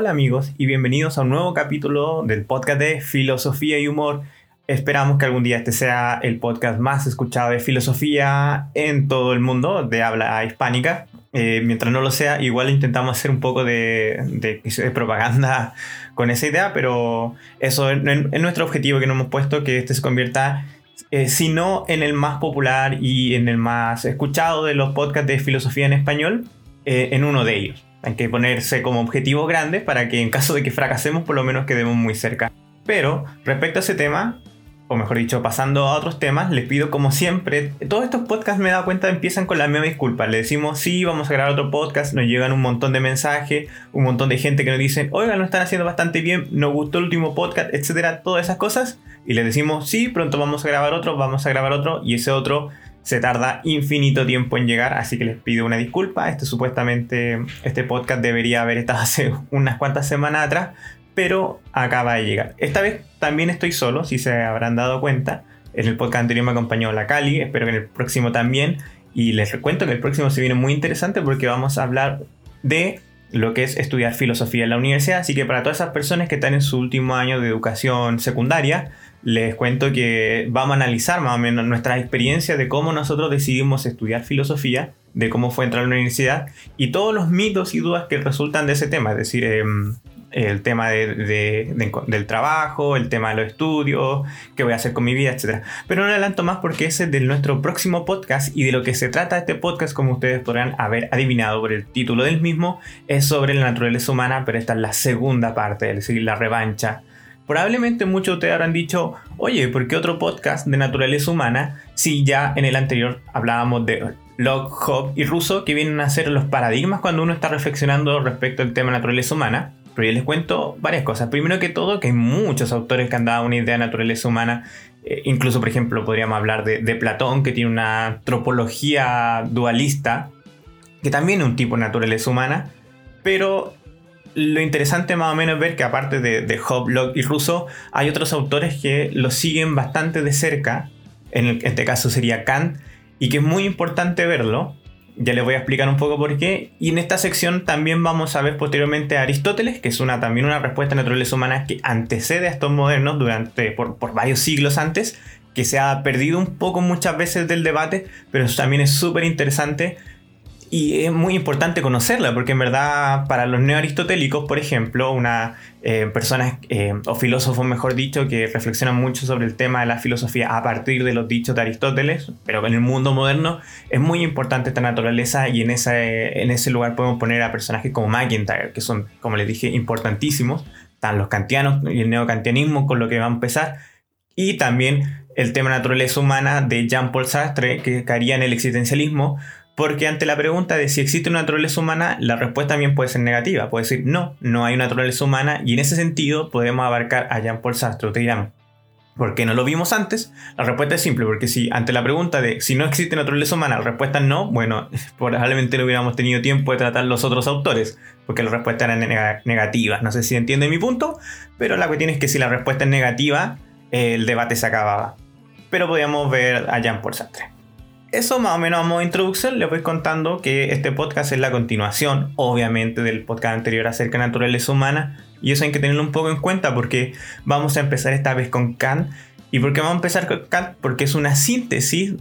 Hola amigos y bienvenidos a un nuevo capítulo del podcast de Filosofía y Humor. Esperamos que algún día este sea el podcast más escuchado de filosofía en todo el mundo de habla hispánica. Eh, mientras no lo sea, igual intentamos hacer un poco de, propaganda con esa idea, pero eso es, nuestro objetivo que nos hemos puesto, que este se convierta, eh, si no en el más popular y en el más escuchado de los podcasts de filosofía en español, eh, en uno de ellos. Hay que ponerse como objetivo grande para que en caso de que fracasemos, por lo menos quedemos muy cerca. Pero respecto a ese tema, o mejor dicho, pasando a otros temas, les pido como siempre, todos estos podcasts me he dado cuenta empiezan con la misma disculpa. Le decimos, sí, vamos a grabar otro podcast, nos llegan un montón de mensajes, un montón de gente que nos dicen, oiga, lo están haciendo bastante bien, nos gustó el último podcast, etcétera, todas esas cosas. Y les decimos, sí, pronto vamos a grabar otro, vamos a grabar otro, y ese otro se tarda infinito tiempo en llegar, así que les pido una disculpa. Este supuestamente, este podcast debería haber estado hace unas cuantas semanas atrás, pero acaba de llegar. Esta vez también estoy solo, si se habrán dado cuenta. En el podcast anterior me acompañó la Cali, espero que en el próximo también. Y les cuento que el próximo se viene muy interesante porque vamos a hablar de lo que es estudiar filosofía en la universidad. Así que para todas esas personas que están en su último año de educación secundaria, les cuento que vamos a analizar más o menos nuestras experiencias de cómo nosotros decidimos estudiar filosofía, de cómo fue entrar a la universidad y todos los mitos y dudas que resultan de ese tema. Es decir, em, el tema del trabajo, el tema de los estudios, qué voy a hacer con mi vida, etc. Pero no adelanto más porque ese es de nuestro próximo podcast y de lo que se trata este podcast, como ustedes podrán haber adivinado por el título del mismo, es sobre la naturaleza humana, pero esta es la segunda parte, es decir, la revancha. Probablemente muchos de ustedes habrán dicho, oye, ¿por qué otro podcast de naturaleza humana si ya en el anterior hablábamos de Locke, Hobbes y Russo que vienen a ser los paradigmas cuando uno está reflexionando respecto al tema de naturaleza humana? Pero yo les cuento varias cosas. Primero que todo, que hay muchos autores que han dado una idea de naturaleza humana. Eh, incluso, por ejemplo, podríamos hablar de, Platón, que tiene una antropología dualista, que también es un tipo de naturaleza humana. Pero lo interesante más o menos es ver que aparte de, de Hobbes, Locke y Rousseau, hay otros autores que lo siguen bastante de cerca. En, este caso sería Kant. Y que es muy importante verlo ya les voy a explicar un poco por qué. Y en esta sección también vamos a ver posteriormente a Aristóteles, que es una, también una respuesta a naturaleza humana que antecede a estos modernos durante, por, por varios siglos antes, que se ha perdido un poco muchas veces del debate, pero también es súper interesante y es muy importante conocerla, porque en verdad para los neoaristotélicos, por ejemplo, una eh, persona eh, o filósofo, mejor dicho, que reflexionan mucho sobre el tema de la filosofía a partir de los dichos de Aristóteles, pero en el mundo moderno es muy importante esta naturaleza y en ese, en ese lugar podemos poner a personajes como McIntyre, que son, como les dije, importantísimos. Están los kantianos y el neocantianismo con lo que va a empezar. Y también el tema naturaleza humana de Jean-Paul Sartre, que caería en el existencialismo, porque ante la pregunta de si existe una naturaleza humana, la respuesta también puede ser negativa. Puede decir, no, no hay una naturaleza humana y en ese sentido podemos abarcar a Jean-Paul Sartre. Te dirán, ¿por qué no lo vimos antes? La respuesta es simple, porque si ante la pregunta de si no existe naturaleza humana, la respuesta es no, bueno, probablemente no hubiéramos tenido tiempo de tratar los otros autores, porque la respuesta era negativa. No sé si entiende mi punto, pero la cuestión es que si la respuesta es negativa, el debate se acababa. Pero podíamos ver a Jean-Paul Sartre eso más o menos a modo de introducción les voy contando que este podcast es la continuación, obviamente, del podcast anterior acerca de naturaleza humana. Y eso hay que tenerlo un poco en cuenta porque vamos a empezar esta vez con Kant. ¿Y por qué vamos a empezar con Kant? Porque es una síntesis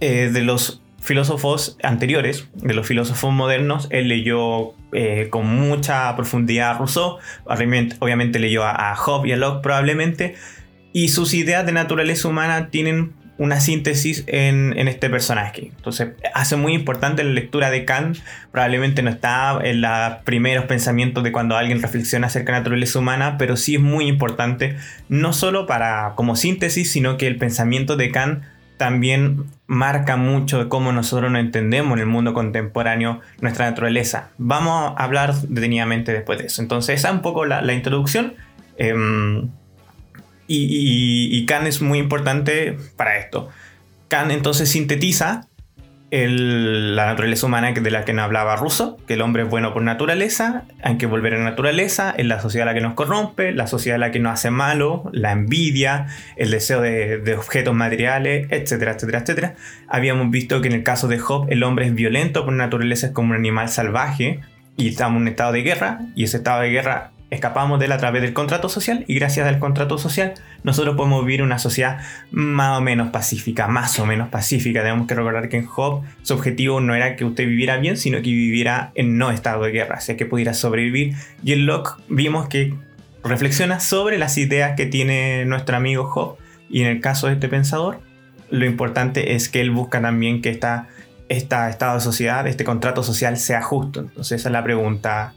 eh, de los filósofos anteriores, de los filósofos modernos. Él leyó eh, con mucha profundidad a Rousseau, obviamente leyó a, a Hobbes y a Locke probablemente. Y sus ideas de naturaleza humana tienen una síntesis en, este personaje. Entonces, hace muy importante la lectura de Kant. Probablemente no está en los primeros pensamientos de cuando alguien reflexiona acerca de la naturaleza humana, pero sí es muy importante, no solo para como síntesis, sino que el pensamiento de Kant también marca mucho de cómo nosotros no entendemos en el mundo contemporáneo nuestra naturaleza. Vamos a hablar detenidamente después de eso. Entonces, esa es un poco la, introducción. Em, y, Kant es muy importante para esto. Kant entonces sintetiza la naturaleza humana de la que nos hablaba Russo, que el hombre es bueno por naturaleza, hay que volver a la naturaleza, es la sociedad la que nos corrompe, la sociedad la que nos hace malo, la envidia, el deseo de, objetos materiales, etcétera, etcétera, etcétera. Habíamos visto que en el caso de Job el hombre es violento por naturaleza, es como un animal salvaje, y estamos en un estado de guerra y ese estado de guerra escapamos de él a través del contrato social y gracias al contrato social nosotros podemos vivir una sociedad más o menos pacífica, más o menos pacífica. Tenemos que recordar que en Job su objetivo no era que usted viviera bien, sino que viviera en no estado de guerra, o sea que pudiera sobrevivir. Y en Locke vimos que reflexiona sobre las ideas que tiene nuestro amigo Job y en el caso de este pensador, lo importante es que él busca también que esta, esta estado de sociedad, este contrato social sea justo. Entonces esa es la pregunta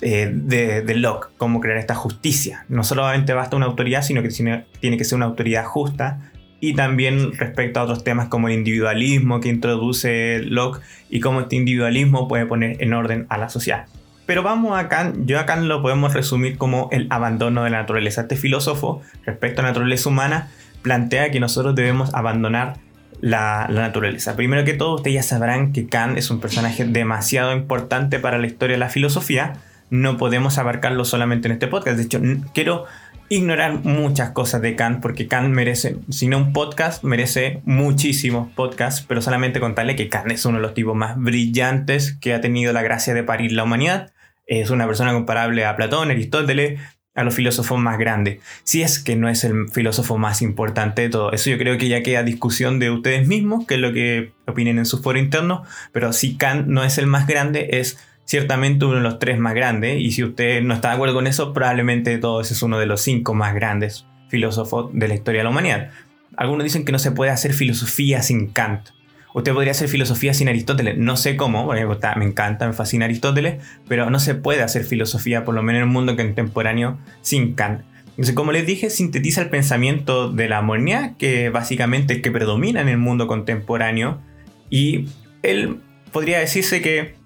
eh, de, Locke, cómo crear esta justicia. No solamente basta una autoridad, sino que tiene que ser una autoridad justa. Y también respecto a otros temas como el individualismo que introduce Locke y cómo este individualismo puede poner en orden a la sociedad. Pero vamos a Kant, yo a Kant lo podemos resumir como el abandono de la naturaleza. Este filósofo, respecto a la naturaleza humana, plantea que nosotros debemos abandonar la, la, naturaleza. Primero que todo, ustedes ya sabrán que Kant es un personaje demasiado importante para la historia de la filosofía no podemos abarcarlo solamente en este podcast. De hecho, quiero ignorar muchas cosas de Kant porque Kant merece, si no un podcast, merece muchísimos podcasts, pero solamente contarle que Kant es uno de los tipos más brillantes que ha tenido la gracia de parir la humanidad. Es una persona comparable a Platón, Aristóteles, a los filósofos más grandes. Si es que no es el filósofo más importante de todo. Eso yo creo que ya queda discusión de ustedes mismos, que es lo que opinen en su foro interno, pero si Kant no es el más grande, es ciertamente uno de los tres más grandes, y si usted no está de acuerdo con eso, probablemente todo es uno de los cinco más grandes filósofos de la historia de la humanidad. Algunos dicen que no se puede hacer filosofía sin Kant. Usted podría hacer filosofía sin Aristóteles. No sé cómo, me encanta, me fascina Aristóteles, pero no se puede hacer filosofía, por lo menos en el mundo contemporáneo, sin Kant. Entonces, como les dije, sintetiza el pensamiento de la modernidad, que básicamente es que predomina en el mundo contemporáneo, y él podría decirse que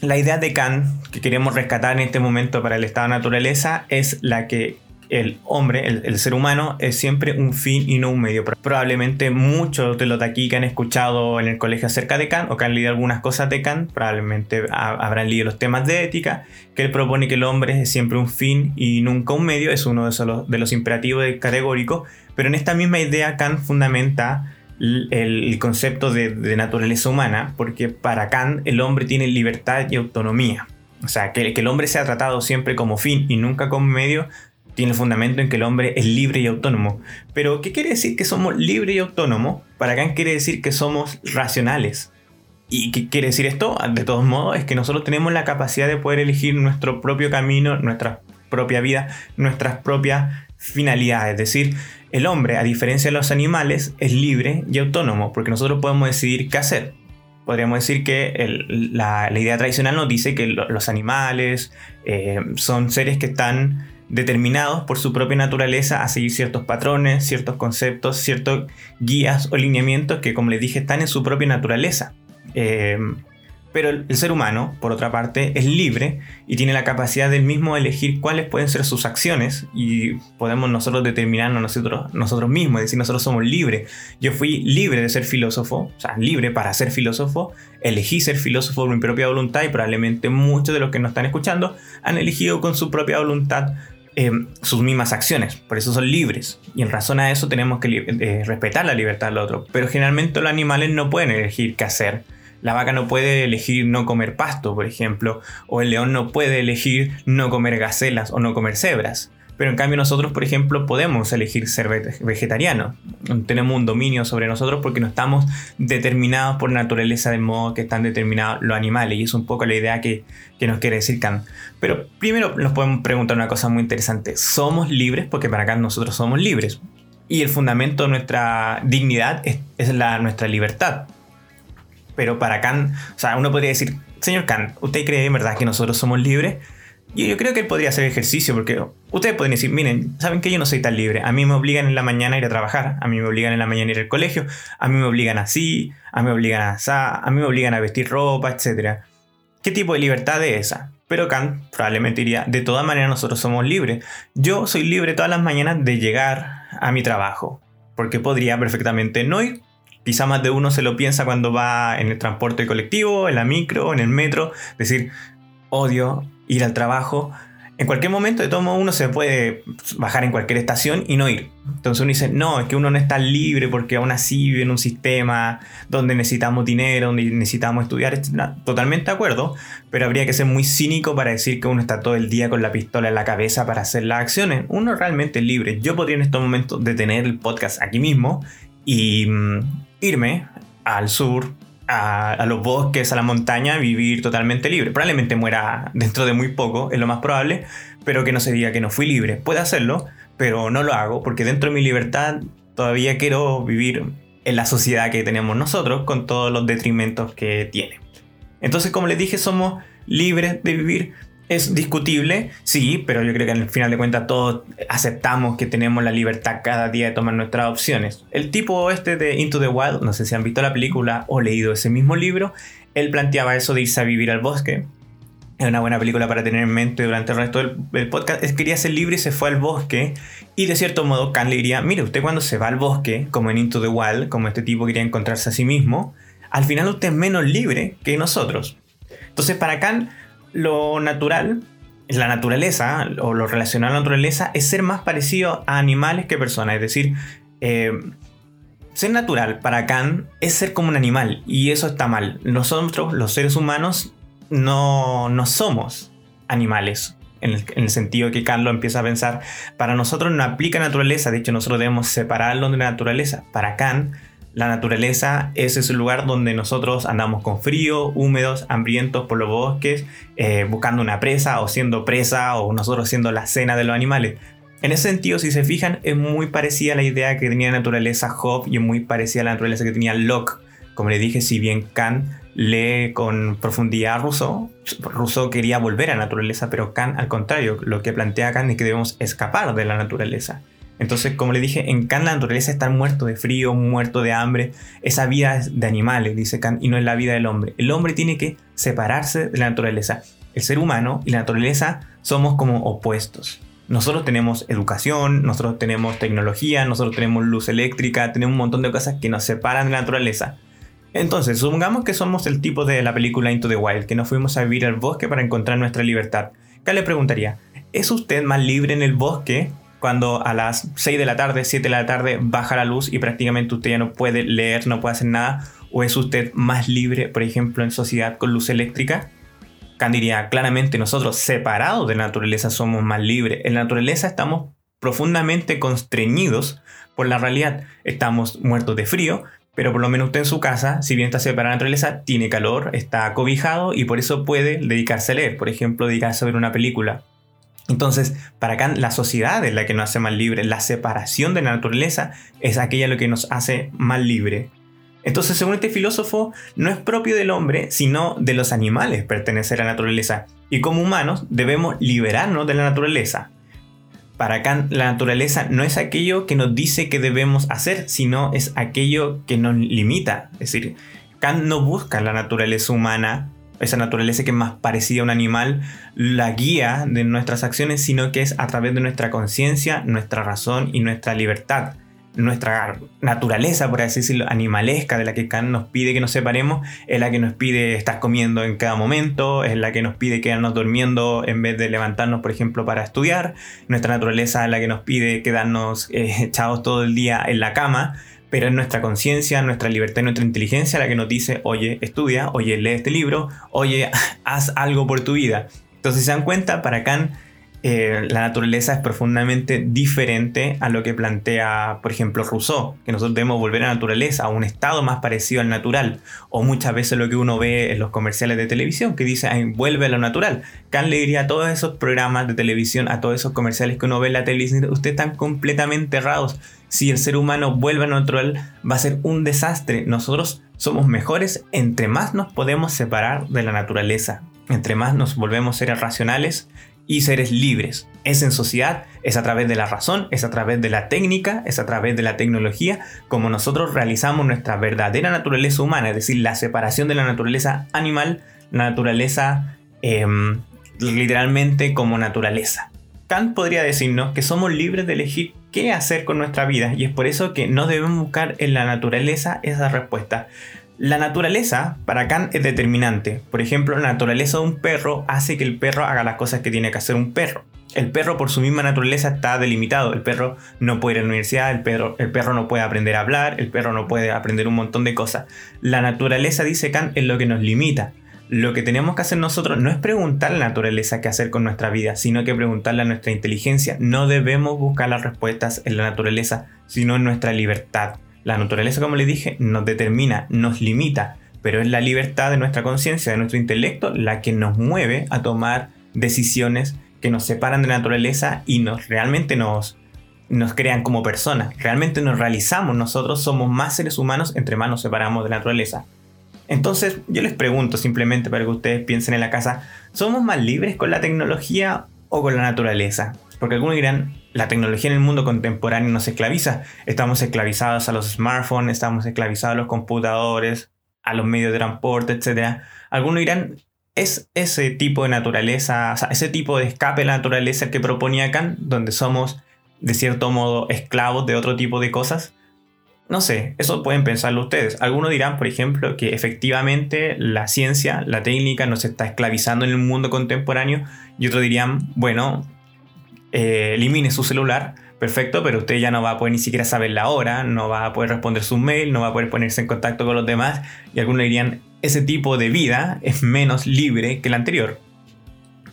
la idea de Kant que queremos rescatar en este momento para el estado de naturaleza es la que el hombre, el, ser humano, es siempre un fin y no un medio. Probablemente muchos de los de aquí que han escuchado en el colegio acerca de Kant o que han leído algunas cosas de Kant, probablemente habrán leído los temas de ética, que él propone que el hombre es siempre un fin y nunca un medio, es uno de, esos, de los imperativos categóricos, pero en esta misma idea Kant fundamenta el, concepto de, naturaleza humana, porque para Kant el hombre tiene libertad y autonomía. O sea, que, que el hombre sea tratado siempre como fin y nunca como medio, tiene el fundamento en que el hombre es libre y autónomo. Pero, ¿qué quiere decir que somos libres y autónomos? Para Kant quiere decir que somos racionales. ¿Y qué quiere decir esto? De todos modos, es que nosotros tenemos la capacidad de poder elegir nuestro propio camino, nuestra propia vida, nuestras propias finalidades. Es decir, el hombre, a diferencia de los animales, es libre y autónomo, porque nosotros podemos decidir qué hacer. Podríamos decir que la, idea tradicional nos dice que los animales eh, son seres que están determinados por su propia naturaleza a seguir ciertos patrones, ciertos conceptos, ciertos guías o lineamientos que, como les dije, están en su propia naturaleza. Eh, pero el, ser humano, por otra parte, es libre y tiene la capacidad del mismo elegir cuáles pueden ser sus acciones y podemos nosotros determinarnos nosotros, nosotros mismos, es decir, nosotros somos libres. Yo fui libre de ser filósofo, o sea, libre para ser filósofo, elegí ser filósofo por mi propia voluntad y probablemente muchos de los que nos están escuchando han elegido con su propia voluntad eh, sus mismas acciones, por eso son libres. Y en razón a eso tenemos que eh, respetar la libertad del otro. Pero generalmente los animales no pueden elegir qué hacer la vaca no puede elegir no comer pasto, por ejemplo, o el león no puede elegir no comer gacelas o no comer cebras. Pero en cambio nosotros, por ejemplo, podemos elegir ser vegetarianos. Tenemos un dominio sobre nosotros porque no estamos determinados por naturaleza de modo que están determinados los animales. Y es un poco la idea que, nos quiere decir Kant. Pero primero nos podemos preguntar una cosa muy interesante. ¿Somos libres? Porque para Kant nosotros somos libres. Y el fundamento de nuestra dignidad es, es la, nuestra libertad pero para Kant, o sea, uno podría decir, señor Kant, ¿usted cree en verdad que nosotros somos libres? Y yo creo que él podría hacer ejercicio, porque ustedes pueden decir, miren, ¿saben que yo no soy tan libre? A mí me obligan en la mañana a ir a trabajar, a mí me obligan en la mañana a ir al colegio, a mí me obligan así, a mí me obligan a asá, a mí me obligan a vestir ropa, etc. ¿Qué tipo de libertad es esa? Pero Kant probablemente diría, de todas maneras nosotros somos libres. Yo soy libre todas las mañanas de llegar a mi trabajo, porque podría perfectamente no ir, Quizá más de uno se lo piensa cuando va en el transporte colectivo, en la micro, en el metro, decir, odio ir al trabajo. en cualquier momento de todo uno se puede bajar en cualquier estación y no ir. Entonces uno dice, no, es que uno no está libre porque aún así vive en un sistema donde necesitamos dinero, donde necesitamos estudiar. Totalmente de acuerdo, pero habría que ser muy cínico para decir que uno está todo el día con la pistola en la cabeza para hacer las acciones. Uno realmente es libre. Yo podría en estos momentos detener el podcast aquí mismo y mm, irme al sur, a, los bosques, a la montaña, vivir totalmente libre. Probablemente muera dentro de muy poco, es lo más probable, pero que no se diga que no fui libre. Puede hacerlo, pero no lo hago porque dentro de mi libertad todavía quiero vivir en la sociedad que tenemos nosotros con todos los detrimentos que tiene. Entonces, como les dije, somos libres de vivir es discutible, sí, pero yo creo que al final de cuentas todos aceptamos que tenemos la libertad cada día de tomar nuestras opciones. El tipo este de Into the Wild, no sé si han visto la película o leído ese mismo libro, él planteaba eso de irse a vivir al bosque. Es una buena película para tener en mente durante el resto del, podcast. Quería ser libre y se fue al bosque. Y de cierto modo, Khan le diría: Mire, usted cuando se va al bosque, como en Into the Wild, como este tipo quería encontrarse a sí mismo, al final usted es menos libre que nosotros. Entonces, para Khan, lo natural, la naturaleza o lo relacionado a la naturaleza es ser más parecido a animales que personas. Es decir, eh, ser natural para Kant es ser como un animal y eso está mal. Nosotros, los seres humanos, no, somos animales. En el, en el, sentido que Kant lo empieza a pensar, para nosotros no aplica naturaleza, de hecho nosotros debemos separarlo de la naturaleza. Para Kant, la naturaleza es ese lugar donde nosotros andamos con frío, húmedos, hambrientos por los bosques, eh, buscando una presa o siendo presa o nosotros siendo la cena de los animales. En ese sentido, si se fijan, es muy parecida a la idea que tenía la naturaleza Job y es muy parecida a la naturaleza que tenía Locke. Como le dije, si bien Kant lee con profundidad a Rousseau, Rousseau quería volver a la naturaleza, pero Kant, al contrario, lo que plantea Kant es que debemos escapar de la naturaleza. Entonces, como le dije, en Kant la naturaleza está muerto de frío, muerto de hambre. Esa vida es de animales, dice Kant, y no es la vida del hombre. El hombre tiene que separarse de la naturaleza. El ser humano y la naturaleza somos como opuestos. Nosotros tenemos educación, nosotros tenemos tecnología, nosotros tenemos luz eléctrica, tenemos un montón de cosas que nos separan de la naturaleza. Entonces, supongamos que somos el tipo de la película Into the Wild, que nos fuimos a vivir al bosque para encontrar nuestra libertad. ¿Qué le preguntaría? ¿Es usted más libre en el bosque cuando a las 6 de la tarde, 7 de la tarde baja la luz y prácticamente usted ya no puede leer, no puede hacer nada? ¿O es usted más libre, por ejemplo, en sociedad con luz eléctrica? Kant claramente nosotros separados de la naturaleza somos más libres. En la naturaleza estamos profundamente constreñidos por la realidad. Estamos muertos de frío, pero por lo menos usted en su casa, si bien está separado de la naturaleza, tiene calor, está acobijado y por eso puede dedicarse a leer. Por ejemplo, dedicarse a ver una película entonces, para Kant, la sociedad es la que nos hace más libres, la separación de la naturaleza es aquella lo que nos hace más libre. Entonces, según este filósofo, no es propio del hombre, sino de los animales pertenecer a la naturaleza, y como humanos debemos liberarnos de la naturaleza. Para Kant, la naturaleza no es aquello que nos dice que debemos hacer, sino es aquello que nos limita. Es decir, Kant no busca la naturaleza humana esa naturaleza que es más parecida a un animal, la guía de nuestras acciones, sino que es a través de nuestra conciencia, nuestra razón y nuestra libertad. Nuestra naturaleza, por así decirlo, animalesca, de la que Kant nos pide que nos separemos, es la que nos pide estar comiendo en cada momento, es la que nos pide quedarnos durmiendo en vez de levantarnos, por ejemplo, para estudiar. Nuestra naturaleza es la que nos pide quedarnos eh, echados todo el día en la cama pero es nuestra conciencia, nuestra libertad y nuestra inteligencia la que nos dice, oye, estudia, oye, lee este libro, oye, haz algo por tu vida. Entonces, se dan cuenta, para Kant, eh, la naturaleza es profundamente diferente a lo que plantea, por ejemplo, Rousseau, que nosotros debemos volver a la naturaleza, a un estado más parecido al natural, o muchas veces lo que uno ve en los comerciales de televisión, que dice, vuelve a lo natural. Kant le diría a todos esos programas de televisión, a todos esos comerciales que uno ve en la televisión, ustedes están completamente errados. Si el ser humano vuelve a lo natural, va a ser un desastre. Nosotros somos mejores entre más nos podemos separar de la naturaleza, entre más nos volvemos seres racionales y seres libres. Es en sociedad, es a través de la razón, es a través de la técnica, es a través de la tecnología, como nosotros realizamos nuestra verdadera naturaleza humana, es decir, la separación de la naturaleza animal, naturaleza em, literalmente como naturaleza. Kant podría decirnos que somos libres de elegir qué hacer con nuestra vida y es por eso que no debemos buscar en la naturaleza esa respuesta. La naturaleza para Kant es determinante. Por ejemplo, la naturaleza de un perro hace que el perro haga las cosas que tiene que hacer un perro. El perro por su misma naturaleza está delimitado. El perro no puede ir a la universidad, el perro, el perro no puede aprender a hablar, el perro no puede aprender un montón de cosas. La naturaleza, dice Kant, es lo que nos limita. Lo que tenemos que hacer nosotros no es preguntar a la naturaleza qué hacer con nuestra vida, sino que preguntarle a nuestra inteligencia. No debemos buscar las respuestas en la naturaleza, sino en nuestra libertad. La naturaleza, como le dije, nos determina, nos limita, pero es la libertad de nuestra conciencia, de nuestro intelecto, la que nos mueve a tomar decisiones que nos separan de la naturaleza y nos realmente nos, nos crean como personas. Realmente nos realizamos, nosotros somos más seres humanos entre más nos separamos de la naturaleza. Entonces, yo les pregunto simplemente para que ustedes piensen en la casa, ¿somos más libres con la tecnología o con la naturaleza? Porque algunos dirán, la tecnología en el mundo contemporáneo nos esclaviza. Estamos esclavizados a los smartphones, estamos esclavizados a los computadores, a los medios de transporte, etc. Algunos dirán, es ese tipo de naturaleza, ese tipo de escape de la naturaleza que proponía Kant, donde somos de cierto modo esclavos de otro tipo de cosas. No sé, eso pueden pensarlo ustedes. Algunos dirán, por ejemplo, que efectivamente la ciencia, la técnica nos está esclavizando en el mundo contemporáneo y otros dirían, bueno, eh, elimine su celular, perfecto, pero usted ya no va a poder ni siquiera saber la hora, no va a poder responder su mail, no va a poder ponerse en contacto con los demás y algunos dirían, ese tipo de vida es menos libre que la anterior.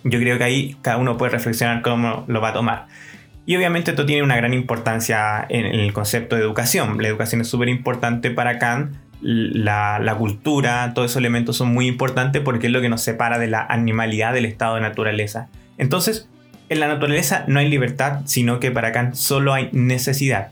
Yo creo que ahí cada uno puede reflexionar cómo lo va a tomar. Y obviamente esto tiene una gran importancia en, el concepto de educación. La educación es súper importante para Kant. La, cultura, todos esos elementos son muy importantes porque es lo que nos separa de la animalidad del estado de naturaleza. Entonces, en la naturaleza no hay libertad, sino que para Kant solo hay necesidad.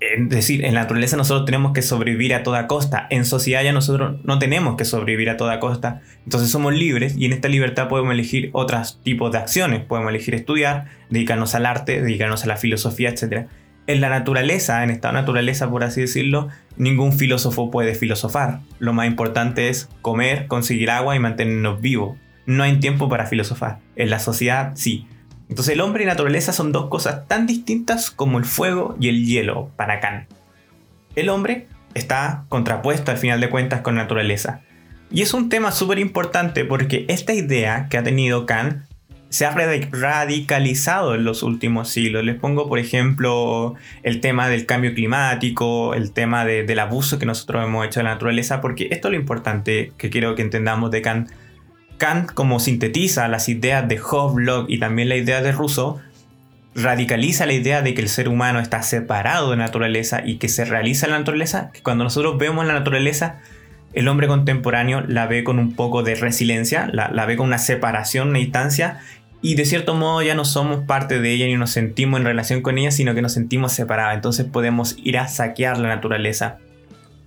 Es decir, en la naturaleza nosotros tenemos que sobrevivir a toda costa. En sociedad ya nosotros no tenemos que sobrevivir a toda costa. Entonces somos libres y en esta libertad podemos elegir otros tipos de acciones. Podemos elegir estudiar, dedicarnos al arte, dedicarnos a la filosofía, etc. En la naturaleza, en esta naturaleza por así decirlo, ningún filósofo puede filosofar. Lo más importante es comer, conseguir agua y mantenernos vivos. No hay tiempo para filosofar. En la sociedad sí. Entonces el hombre y naturaleza son dos cosas tan distintas como el fuego y el hielo para Kant. El hombre está contrapuesto al final de cuentas con naturaleza. Y es un tema súper importante porque esta idea que ha tenido Kant se ha radicalizado en los últimos siglos. Les pongo, por ejemplo, el tema del cambio climático, el tema del abuso que nosotros hemos hecho de la naturaleza, porque esto es lo importante que quiero que entendamos de Kant. Kant, como sintetiza las ideas de Locke y también la idea de Rousseau, radicaliza la idea de que el ser humano está separado de la naturaleza y que se realiza la naturaleza, que cuando nosotros vemos la naturaleza, el hombre contemporáneo la ve con un poco de resiliencia, la, la ve con una separación, una distancia, y de cierto modo ya no somos parte de ella ni nos sentimos en relación con ella, sino que nos sentimos separados. Entonces podemos ir a saquear la naturaleza.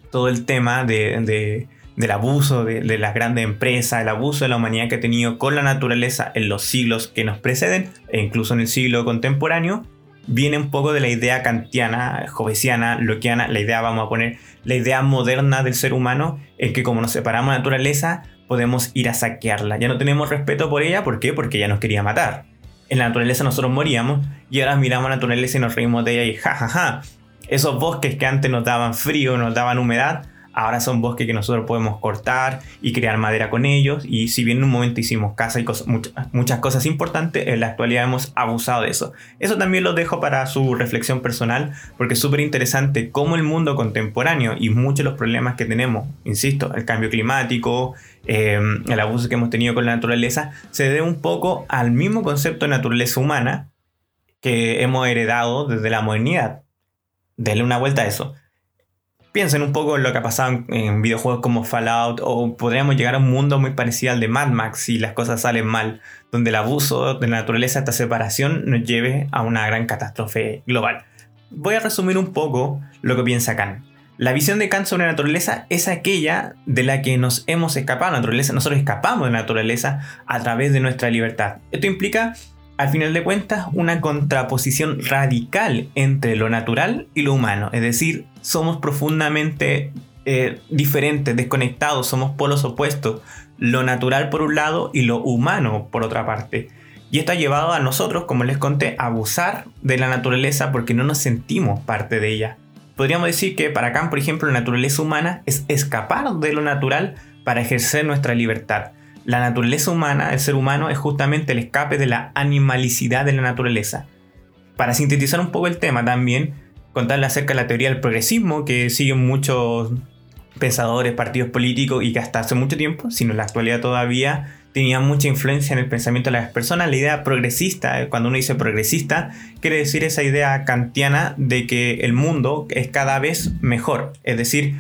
Todo el tema de del abuso de, las grandes empresas, el abuso de la humanidad que ha tenido con la naturaleza en los siglos que nos preceden, e incluso en el siglo contemporáneo, viene un poco de la idea kantiana, jovesiana, loquiana, la idea, vamos a poner, la idea moderna del ser humano, en que como nos separamos de la naturaleza, podemos ir a saquearla. Ya no tenemos respeto por ella, ¿por qué? Porque ella nos quería matar. En la naturaleza nosotros moríamos y ahora miramos a la naturaleza y nos reímos de ella y jajaja. Ja, ja. Esos bosques que antes nos daban frío, nos daban humedad, Ahora son bosques que nosotros podemos cortar y crear madera con ellos. Y si bien en un momento hicimos casa y muchas, cosas importantes, en la actualidad hemos abusado de eso. Eso también lo dejo para su reflexión personal, porque es súper interesante cómo el mundo contemporáneo y muchos de los problemas que tenemos, insisto, el cambio climático, em, el abuso que hemos tenido con la naturaleza, se debe un poco al mismo concepto de naturaleza humana que hemos heredado desde la modernidad. Denle una vuelta a eso piensen un poco en lo que ha pasado en, videojuegos como Fallout o podríamos llegar a un mundo muy parecido al de Mad Max si las cosas salen mal, donde el abuso de la naturaleza, esta separación nos lleve a una gran catástrofe global. Voy a resumir un poco lo que piensa Kant. La visión de Kant sobre la naturaleza es aquella de la que nos hemos escapado la naturaleza. Nosotros escapamos de la naturaleza a través de nuestra libertad. Esto implica al final de cuentas, una contraposición radical entre lo natural y lo humano. Es decir, somos profundamente eh, diferentes, desconectados, somos polos opuestos. Lo natural por un lado y lo humano por otra parte. Y esto ha llevado a nosotros, como les conté, a abusar de la naturaleza porque no nos sentimos parte de ella. podríamos decir que para Kant, por ejemplo, la naturaleza humana es escapar de lo natural para ejercer nuestra libertad. La naturaleza humana, el ser humano, es justamente el escape de la animalicidad de la naturaleza. Para sintetizar un poco el tema también, contarle acerca de la teoría del progresismo que siguen muchos pensadores, partidos políticos y que hasta hace mucho tiempo, sino en la actualidad todavía, tenía mucha influencia en el pensamiento de las personas. La idea progresista, eh, cuando uno dice progresista, quiere decir esa idea kantiana de que el mundo es cada vez mejor. Es decir,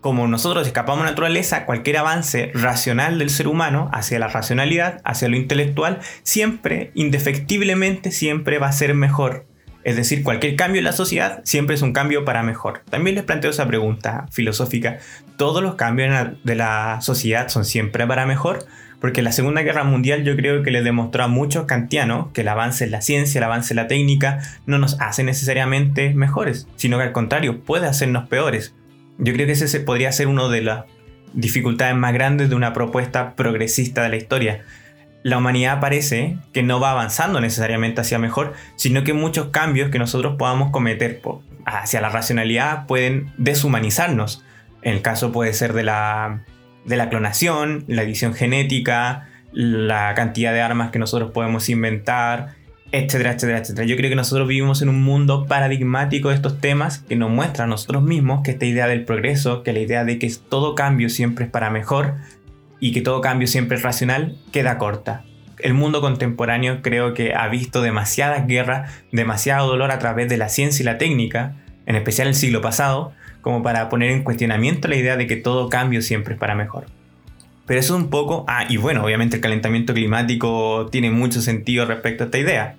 como nosotros escapamos a la naturaleza, cualquier avance racional del ser humano hacia la racionalidad, hacia lo intelectual, siempre, indefectiblemente, siempre va a ser mejor. Es decir, cualquier cambio en la sociedad siempre es un cambio para mejor. También les planteo esa pregunta filosófica. ¿Todos los cambios de la sociedad son siempre para mejor? Porque la Segunda Guerra Mundial yo creo que le demostró a muchos kantianos que el avance en la ciencia, el avance en la técnica no nos hace necesariamente mejores, sino que al contrario puede hacernos peores. Yo creo que ese podría ser una de las dificultades más grandes de una propuesta progresista de la historia la humanidad parece que no va avanzando necesariamente hacia mejor, sino que muchos cambios que nosotros podamos cometer hacia la racionalidad pueden deshumanizarnos. El caso puede ser de la, de la clonación, la edición genética, la cantidad de armas que nosotros podemos inventar, etcétera, etcétera, etcétera. Yo creo que nosotros vivimos en un mundo paradigmático de estos temas que nos muestra a nosotros mismos que esta idea del progreso, que la idea de que todo cambio siempre es para mejor, y que todo cambio siempre es racional, queda corta. El mundo contemporáneo creo que ha visto demasiadas guerras, demasiado dolor a través de la ciencia y la técnica, en especial el siglo pasado, como para poner en cuestionamiento la idea de que todo cambio siempre es para mejor. Pero eso es un poco... Ah, y bueno, obviamente el calentamiento climático tiene mucho sentido respecto a esta idea.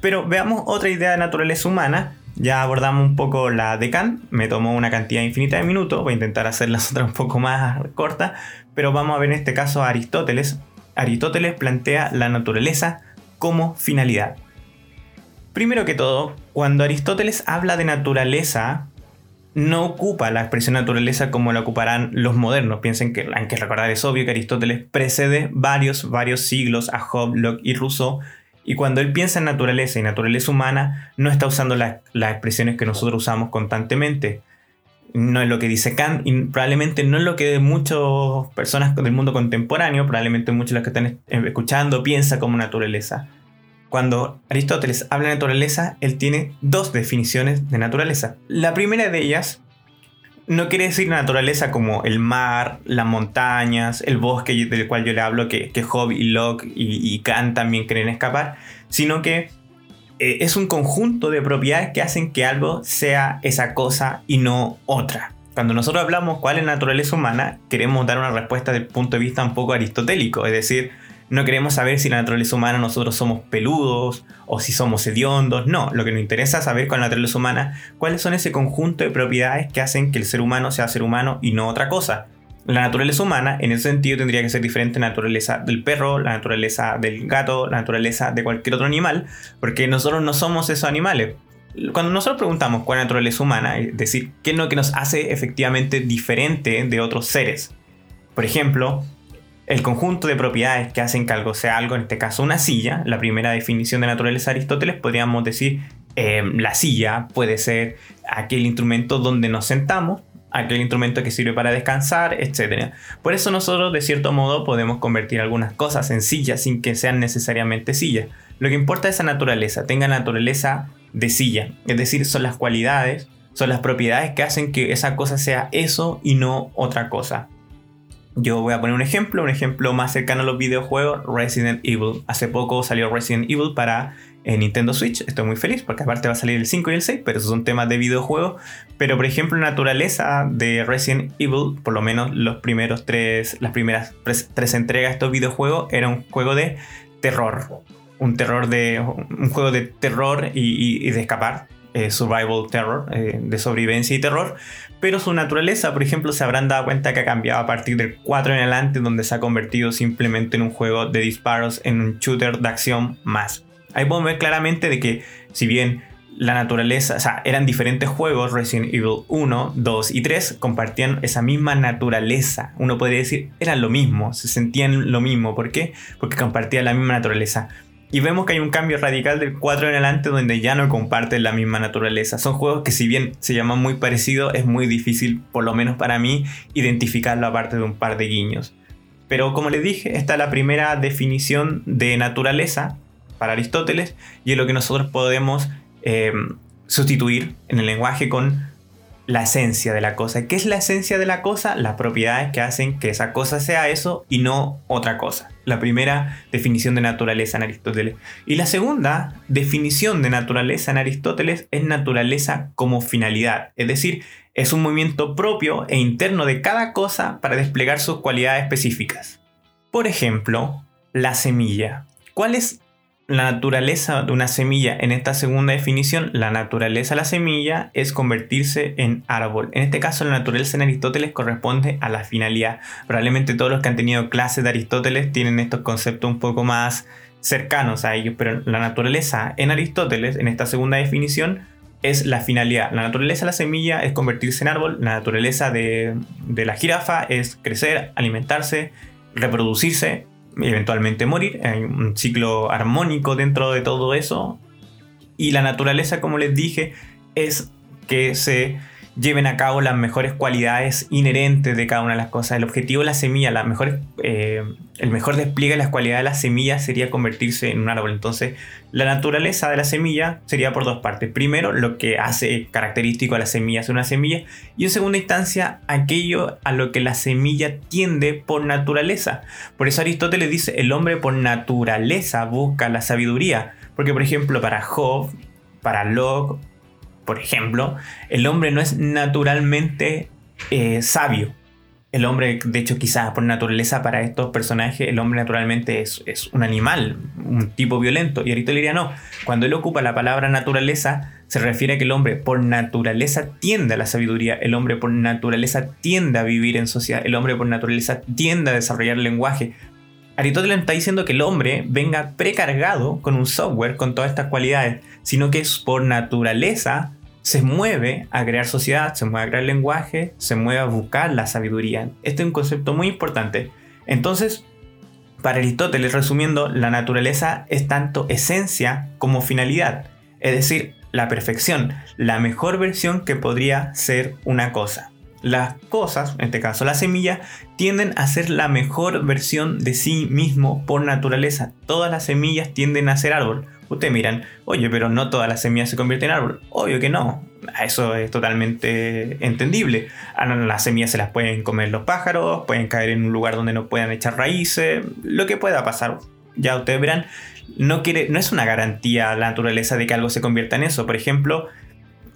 Pero veamos otra idea de naturaleza humana ya abordamos un poco la de Kant, me tomó una cantidad infinita de minutos, voy a intentar hacer las otras un poco más cortas, pero vamos a ver en este caso a Aristóteles. Aristóteles plantea la naturaleza como finalidad. Primero que todo, cuando Aristóteles habla de naturaleza, no ocupa la expresión naturaleza como la ocuparán los modernos. Piensen que, hay que recordar, es obvio que Aristóteles precede varios, varios siglos a Hobbes, Locke y Rousseau, y cuando él piensa en naturaleza y naturaleza humana, no está usando las expresiones que nosotros usamos constantemente. No es lo que dice Kant y probablemente no es lo que muchas personas del mundo contemporáneo, probablemente muchos de los que están escuchando, piensa como naturaleza. Cuando Aristóteles habla de naturaleza, él tiene dos definiciones de naturaleza. La primera de ellas no quiere decir naturaleza como el mar, las montañas, el bosque del cual yo le hablo, que, que Hobbes y Locke y, Kant también quieren escapar, sino que eh, es un conjunto de propiedades que hacen que algo sea esa cosa y no otra. Cuando nosotros hablamos cuál es la naturaleza humana, queremos dar una respuesta desde el punto de vista un poco aristotélico, es decir, no queremos saber si la naturaleza humana nosotros somos peludos o si somos hediondos. No, lo que nos interesa es saber con la naturaleza humana cuáles son ese conjunto de propiedades que hacen que el ser humano sea ser humano y no otra cosa. La naturaleza humana, en ese sentido, tendría que ser diferente a la naturaleza del perro, la naturaleza del gato, la naturaleza de cualquier otro animal, porque nosotros no somos esos animales. Cuando nosotros preguntamos cuál es la naturaleza humana, es decir, qué es lo que nos hace efectivamente diferente de otros seres. Por ejemplo, el conjunto de propiedades que hacen que algo sea algo, en este caso una silla, la primera definición de naturaleza de Aristóteles, podríamos decir em, la silla puede ser aquel instrumento donde nos sentamos, aquel instrumento que sirve para descansar, etc. Por eso nosotros de cierto modo podemos convertir algunas cosas en sillas sin que sean necesariamente sillas. Lo que importa es esa naturaleza, tenga naturaleza de silla, es decir, son las cualidades, son las propiedades que hacen que esa cosa sea eso y no otra cosa. Yo voy a poner un ejemplo, un ejemplo más cercano a los videojuegos, Resident Evil. Hace poco salió Resident Evil para eh, Nintendo Switch. Estoy muy feliz porque aparte va a salir el 5 y el 6, pero esos son temas de videojuegos. Pero por ejemplo, naturaleza de Resident Evil, por lo menos los primeros tres, las primeras tres entregas de estos videojuegos, era un juego de terror. Un terror de. un juego de terror y, de escapar. Eh, survival terror, eh, de sobrevivencia y terror pero su naturaleza, por ejemplo, se habrán dado cuenta que ha cambiado a partir del 4 en adelante, donde se ha convertido simplemente en un juego de disparos, en un shooter de acción más. Ahí podemos ver claramente de que, si bien la naturaleza, o sea, eran diferentes juegos, Resident Evil 1, 2 y 3 compartían esa misma naturaleza. Uno podría decir, eran lo mismo, se sentían lo mismo. ¿Por qué? Porque compartían la misma naturaleza. Y vemos que hay un cambio radical del 4 en adelante donde ya no comparten la misma naturaleza. Son juegos que si bien se llaman muy parecidos, es muy difícil, por lo menos para mí, identificarlo aparte de un par de guiños. Pero como les dije, esta es la primera definición de naturaleza para Aristóteles y es lo que nosotros podemos eh, sustituir en el lenguaje con la esencia de la cosa. ¿Qué es la esencia de la cosa? Las propiedades que hacen que esa cosa sea eso y no otra cosa. La primera definición de naturaleza en Aristóteles. Y la segunda definición de naturaleza en Aristóteles es naturaleza como finalidad. Es decir, es un movimiento propio e interno de cada cosa para desplegar sus cualidades específicas. Por ejemplo, la semilla. ¿Cuál es la naturaleza de una semilla, en esta segunda definición, la naturaleza de la semilla es convertirse en árbol. En este caso, la naturaleza en Aristóteles corresponde a la finalidad. Probablemente todos los que han tenido clases de Aristóteles tienen estos conceptos un poco más cercanos a ellos, pero la naturaleza en Aristóteles, en esta segunda definición, es la finalidad. La naturaleza de la semilla es convertirse en árbol, la naturaleza de, de la jirafa es crecer, alimentarse, reproducirse, eventualmente morir. Hay un ciclo armónico dentro de todo eso. Y la naturaleza, como les dije, es que se lleven a cabo las mejores cualidades inherentes de cada una de las cosas. El objetivo de la semilla, eh, el mejor despliegue de las cualidades de la semilla sería convertirse en un árbol. Entonces, la naturaleza de la semilla sería por dos partes. Primero, lo que hace característico a la semilla es una semilla. Y en segunda instancia, aquello a lo que la semilla tiende por naturaleza. Por eso Aristóteles dice, el hombre por naturaleza busca la sabiduría. Porque, por ejemplo, para Job, para Locke por ejemplo, el hombre no es naturalmente eh, sabio. El hombre, de hecho, quizás por naturaleza para estos personajes, el hombre naturalmente es, un animal, un tipo violento. Y le diría no. Cuando él ocupa la palabra naturaleza, se refiere a que el hombre por naturaleza tiende a la sabiduría, el hombre por naturaleza tiende a vivir en sociedad, el hombre por naturaleza tiende a desarrollar lenguaje, Aristóteles está diciendo que el hombre venga precargado con un software con todas estas cualidades, sino que es por naturaleza se mueve a crear sociedad, se mueve a crear lenguaje, se mueve a buscar la sabiduría. Este es un concepto muy importante. Entonces, para Aristóteles, resumiendo, la naturaleza es tanto esencia como finalidad, es decir, la perfección, la mejor versión que podría ser una cosa las cosas, en este caso la semilla, tienden a ser la mejor versión de sí mismo por naturaleza. Todas las semillas tienden a ser árbol. Ustedes miran, oye, pero no todas las semillas se convierten en árbol. Obvio que no. Eso es totalmente entendible. Las semillas se las pueden comer los pájaros, pueden caer en un lugar donde no puedan echar raíces, lo que pueda pasar. Ya ustedes verán, no, quiere, no es una garantía la naturaleza de que algo se convierta en eso. Por ejemplo,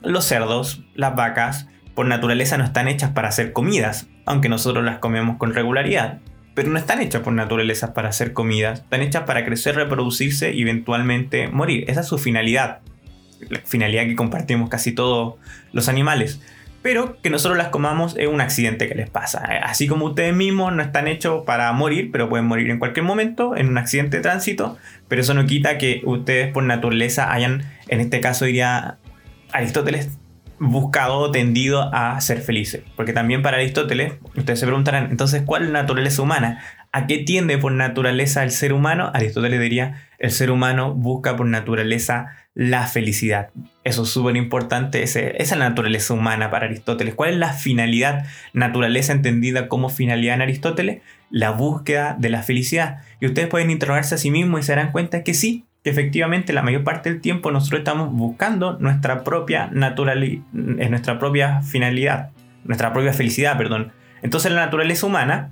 los cerdos, las vacas, por naturaleza no están hechas para hacer comidas, aunque nosotros las comemos con regularidad. Pero no están hechas por naturaleza para hacer comidas, están hechas para crecer, reproducirse y eventualmente morir. Esa es su finalidad. La finalidad que compartimos casi todos los animales. Pero que nosotros las comamos es un accidente que les pasa. Así como ustedes mismos no están hechos para morir, pero pueden morir en cualquier momento, en un accidente de tránsito. Pero eso no quita que ustedes por naturaleza hayan, en este caso diría Aristóteles, buscado, tendido a ser felices. Porque también para Aristóteles, ustedes se preguntarán, entonces, ¿cuál es la naturaleza humana? ¿A qué tiende por naturaleza el ser humano? Aristóteles diría, el ser humano busca por naturaleza la felicidad. Eso es súper importante, esa es la naturaleza humana para Aristóteles. ¿Cuál es la finalidad? Naturaleza entendida como finalidad en Aristóteles, la búsqueda de la felicidad. Y ustedes pueden interrogarse a sí mismos y se darán cuenta que sí, que efectivamente la mayor parte del tiempo nosotros estamos buscando nuestra propia naturalidad, eh, nuestra propia finalidad, nuestra propia felicidad, perdón. Entonces la naturaleza humana,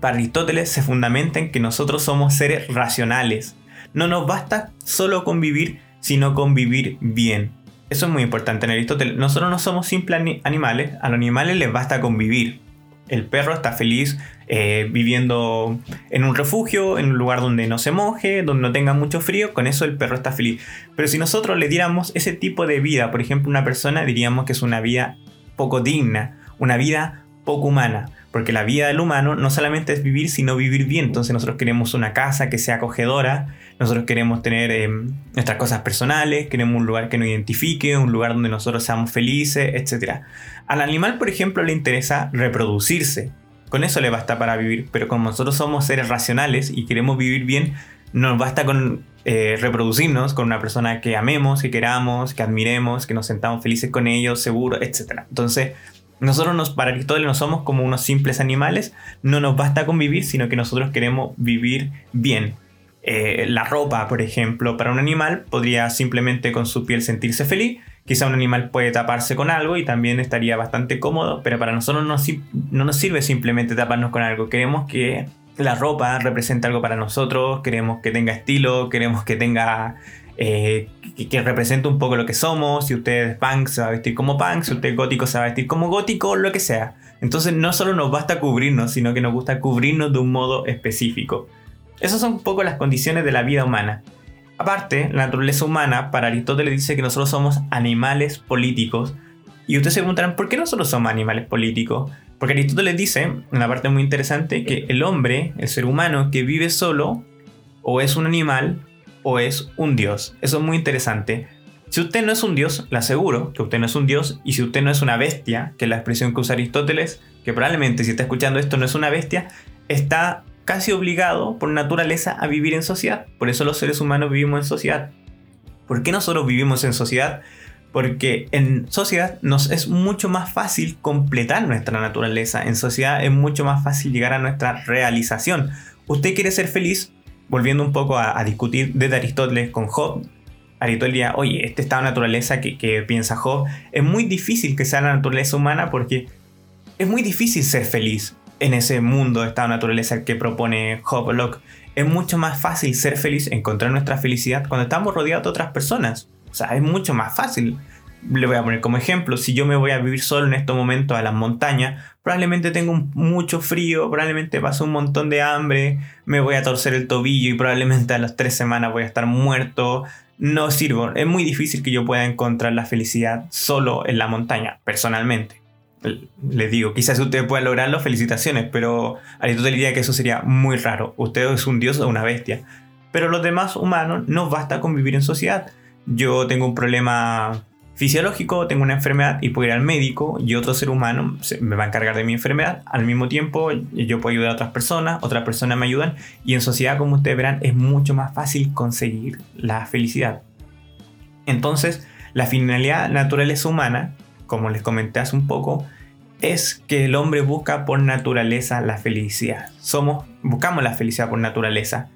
para Aristóteles, se fundamenta en que nosotros somos seres racionales. No nos basta solo convivir, sino convivir bien. Eso es muy importante en Aristóteles. Nosotros no somos simples animales, a los animales les basta convivir. El perro está feliz eh, viviendo en un refugio, en un lugar donde no se moje, donde no tenga mucho frío, con eso el perro está feliz. Pero si nosotros le diéramos ese tipo de vida, por ejemplo, una persona diríamos que es una vida poco digna, una vida poco humana. Porque la vida del humano no solamente es vivir, sino vivir bien. Entonces nosotros queremos una casa que sea acogedora, nosotros queremos tener em, nuestras cosas personales, queremos un lugar que nos identifique, un lugar donde nosotros seamos felices, etc. Al animal, por ejemplo, le interesa reproducirse. con eso le basta para vivir, pero como nosotros somos seres racionales y queremos vivir bien, nos basta con eh, reproducirnos con una persona que amemos, que queramos, que admiremos, que nos sentamos felices con ellos, seguros, etc. Entonces, nosotros nos, para Aristóteles no somos como unos simples animales, no nos basta con vivir, sino que nosotros queremos vivir bien. Eh, la ropa, por ejemplo, para un animal podría simplemente con su piel sentirse feliz. Quizá un animal puede taparse con algo y también estaría bastante cómodo, pero para nosotros no, no nos sirve simplemente taparnos con algo. Queremos que la ropa represente algo para nosotros, queremos que tenga estilo, queremos que tenga eh, que, represente un poco lo que somos. Si usted es punk, se va a vestir como punk. Si usted es gótico, se va a vestir como gótico, lo que sea. Entonces, no solo nos basta cubrirnos, sino que nos gusta cubrirnos de un modo específico. Esas son un poco las condiciones de la vida humana. Aparte, la naturaleza humana, para Aristóteles dice que nosotros somos animales políticos. Y ustedes se preguntarán, ¿por qué nosotros somos animales políticos? Porque Aristóteles dice, una parte muy interesante, que el hombre, el ser humano que vive solo, o es un animal o es un dios. Eso es muy interesante. Si usted no es un dios, le aseguro que usted no es un dios, y si usted no es una bestia, que es la expresión que usa Aristóteles, que probablemente si está escuchando esto no es una bestia, está casi obligado por naturaleza a vivir en sociedad. Por eso los seres humanos vivimos en sociedad. ¿Por qué nosotros vivimos en sociedad? Porque en sociedad nos es mucho más fácil completar nuestra naturaleza. En sociedad es mucho más fácil llegar a nuestra realización. Usted quiere ser feliz, volviendo un poco a, discutir desde Aristóteles con Job, Aristóteles oye, este estado de naturaleza que, que, piensa Job, es muy difícil que sea la naturaleza humana porque es muy difícil ser feliz en ese mundo de estado de naturaleza que propone Job Locke. Es mucho más fácil ser feliz, encontrar nuestra felicidad cuando estamos rodeados de otras personas. O sea, es mucho más fácil le voy a poner como ejemplo, si yo me voy a vivir solo en estos momentos a las montañas, probablemente tengo mucho frío, probablemente paso un montón de hambre, me voy a torcer el tobillo y probablemente a las tres semanas voy a estar muerto. No sirvo, es muy difícil que yo pueda encontrar la felicidad solo en la montaña, personalmente. Les digo, quizás usted pueda lograrlo, felicitaciones, pero Aristóteles diría que eso sería muy raro. Usted es un dios o una bestia. Pero los demás humanos no basta con vivir en sociedad. Yo tengo un problema fisiológico, tengo una enfermedad y puedo ir al médico y otro ser humano me va a encargar de mi enfermedad. Al mismo tiempo, yo puedo ayudar a otras personas, otras personas me ayudan y en sociedad, como ustedes verán, es mucho más fácil conseguir la felicidad. Entonces, la finalidad naturaleza humana, como les comenté hace un poco, es que el hombre busca por naturaleza la felicidad. Somos, buscamos la felicidad por naturaleza.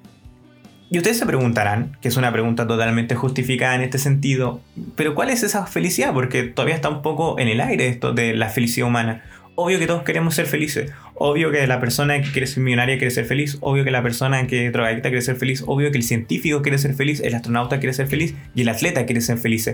Y ustedes se preguntarán, que es una pregunta totalmente justificada en este sentido, pero ¿cuál es esa felicidad? Porque todavía está un poco en el aire esto de la felicidad humana. Obvio que todos queremos ser felices. Obvio que la persona que quiere ser millonaria quiere ser feliz. Obvio que la persona que drogadicta quiere ser feliz. Obvio que el científico quiere ser feliz. El astronauta quiere ser feliz. Y el atleta quiere ser feliz.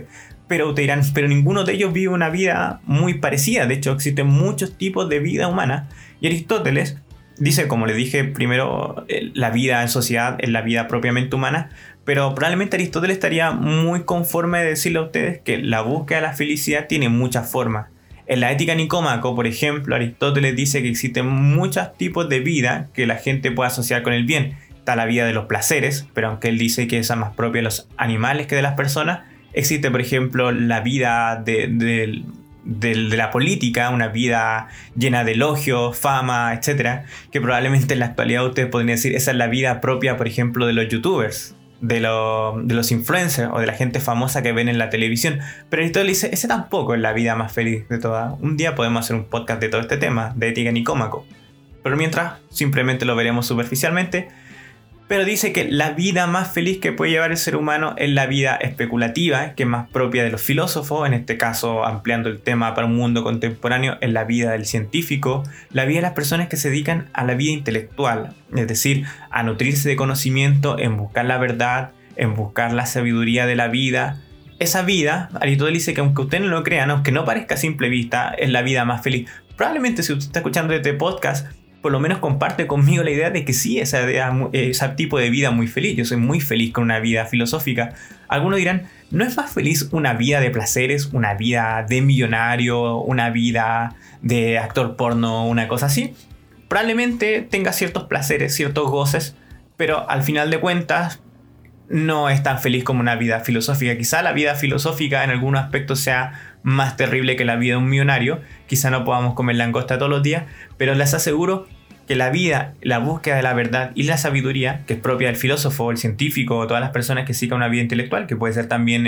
Pero te dirán, pero ninguno de ellos vive una vida muy parecida. De hecho, existen muchos tipos de vida humana. Y Aristóteles dice, como le dije primero, eh, la vida en sociedad es la vida propiamente humana, pero probablemente Aristóteles estaría muy conforme de decirle a ustedes que la búsqueda de la felicidad tiene muchas formas. En la ética nicómaco, por ejemplo, Aristóteles dice que existen muchos tipos de vida que la gente puede asociar con el bien. Está la vida de los placeres, pero aunque él dice que es más propia de los animales que de las personas, existe, por ejemplo, la vida de, de, de, la política, una vida llena de elogios, fama, etcétera, que probablemente en la actualidad ustedes podrían decir esa es la vida propia, por ejemplo, de los youtubers, de, de los influencers o de la gente famosa que ven en la televisión. Pero Aristóteles dice, ese tampoco es la vida más feliz de todas. Un día podemos hacer un podcast de todo este tema, de ética nicómaco. Pero mientras, simplemente lo veremos superficialmente pero dice que la vida más feliz que puede llevar el ser humano es la vida especulativa, que es más propia de los filósofos, en este caso ampliando el tema para un mundo contemporáneo, es la vida del científico, la vida de las personas que se dedican a la vida intelectual, es decir, a nutrirse de conocimiento, en buscar la verdad, en buscar la sabiduría de la vida. Esa vida, Aristóteles dice que aunque usted no lo crean, aunque no parezca a simple vista, es la vida más feliz. Probablemente si usted está escuchando este podcast, por lo menos comparte conmigo la idea de que sí, ese tipo de vida muy feliz. Yo soy muy feliz con una vida filosófica. Algunos dirán, ¿no es más feliz una vida de placeres, una vida de millonario, una vida de actor porno, una cosa así? Probablemente tenga ciertos placeres, ciertos goces, pero al final de cuentas, no es tan feliz como una vida filosófica. Quizá la vida filosófica en algunos aspectos sea más terrible que la vida de un millonario. Quizá no podamos comer langosta todos los días, pero les aseguro que la vida, la búsqueda de la verdad y la sabiduría, que es propia del filósofo, el científico, todas las personas que sigan una vida intelectual, que puede ser también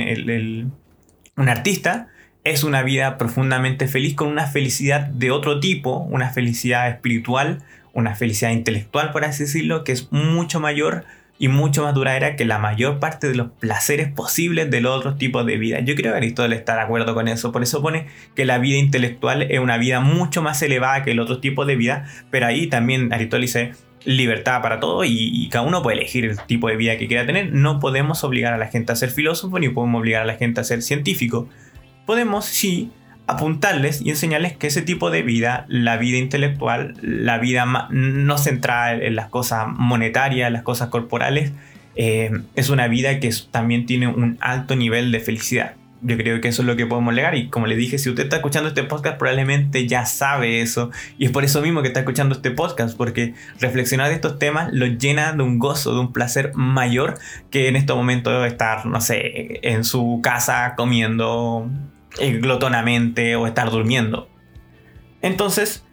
un artista, es una vida profundamente feliz con una felicidad de otro tipo, una felicidad espiritual, una felicidad intelectual, por así decirlo, que es mucho mayor y mucho más duradera que la mayor parte de los placeres posibles de los otros tipos de vida. Yo creo que Aristóteles está de acuerdo con eso, por eso pone que la vida intelectual es una vida mucho más elevada que el otro tipo de vida, pero ahí también Aristóteles dice libertad para todo y, y, cada uno puede elegir el tipo de vida que quiera tener. No podemos obligar a la gente a ser filósofo ni podemos obligar a la gente a ser científico. Podemos sí apuntarles y enseñarles que ese tipo de vida, la vida intelectual, la vida no centrada en las cosas monetarias, las cosas corporales, eh, es una vida que también tiene un alto nivel de felicidad. Yo creo que eso es lo que podemos legar y como le dije, si usted está escuchando este podcast probablemente ya sabe eso y es por eso mismo que está escuchando este podcast porque reflexionar de estos temas lo llena de un gozo, de un placer mayor que en este momento estar, no sé, en su casa comiendo glotonamente o estar durmiendo. Entonces,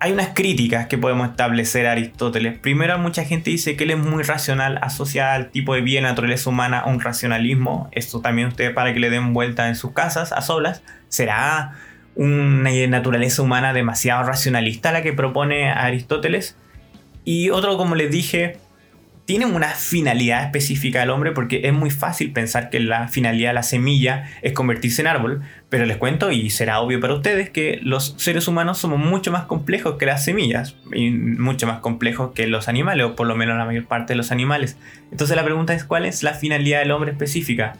hay unas críticas que podemos establecer a Aristóteles. Primero, mucha gente dice que él es muy racional, asociada al tipo de vida naturaleza humana a un racionalismo. Esto también ustedes para que le den vuelta en sus casas, a solas. ¿Será una naturaleza humana demasiado racionalista la que propone Aristóteles? Y otro, como les dije, tiene una finalidad específica del hombre porque es muy fácil pensar que la finalidad de la semilla es convertirse en árbol, pero les cuento y será obvio para ustedes que los seres humanos somos mucho más complejos que las semillas y mucho más complejos que los animales o por lo menos la mayor parte de los animales. Entonces la pregunta es cuál es la finalidad del hombre específica.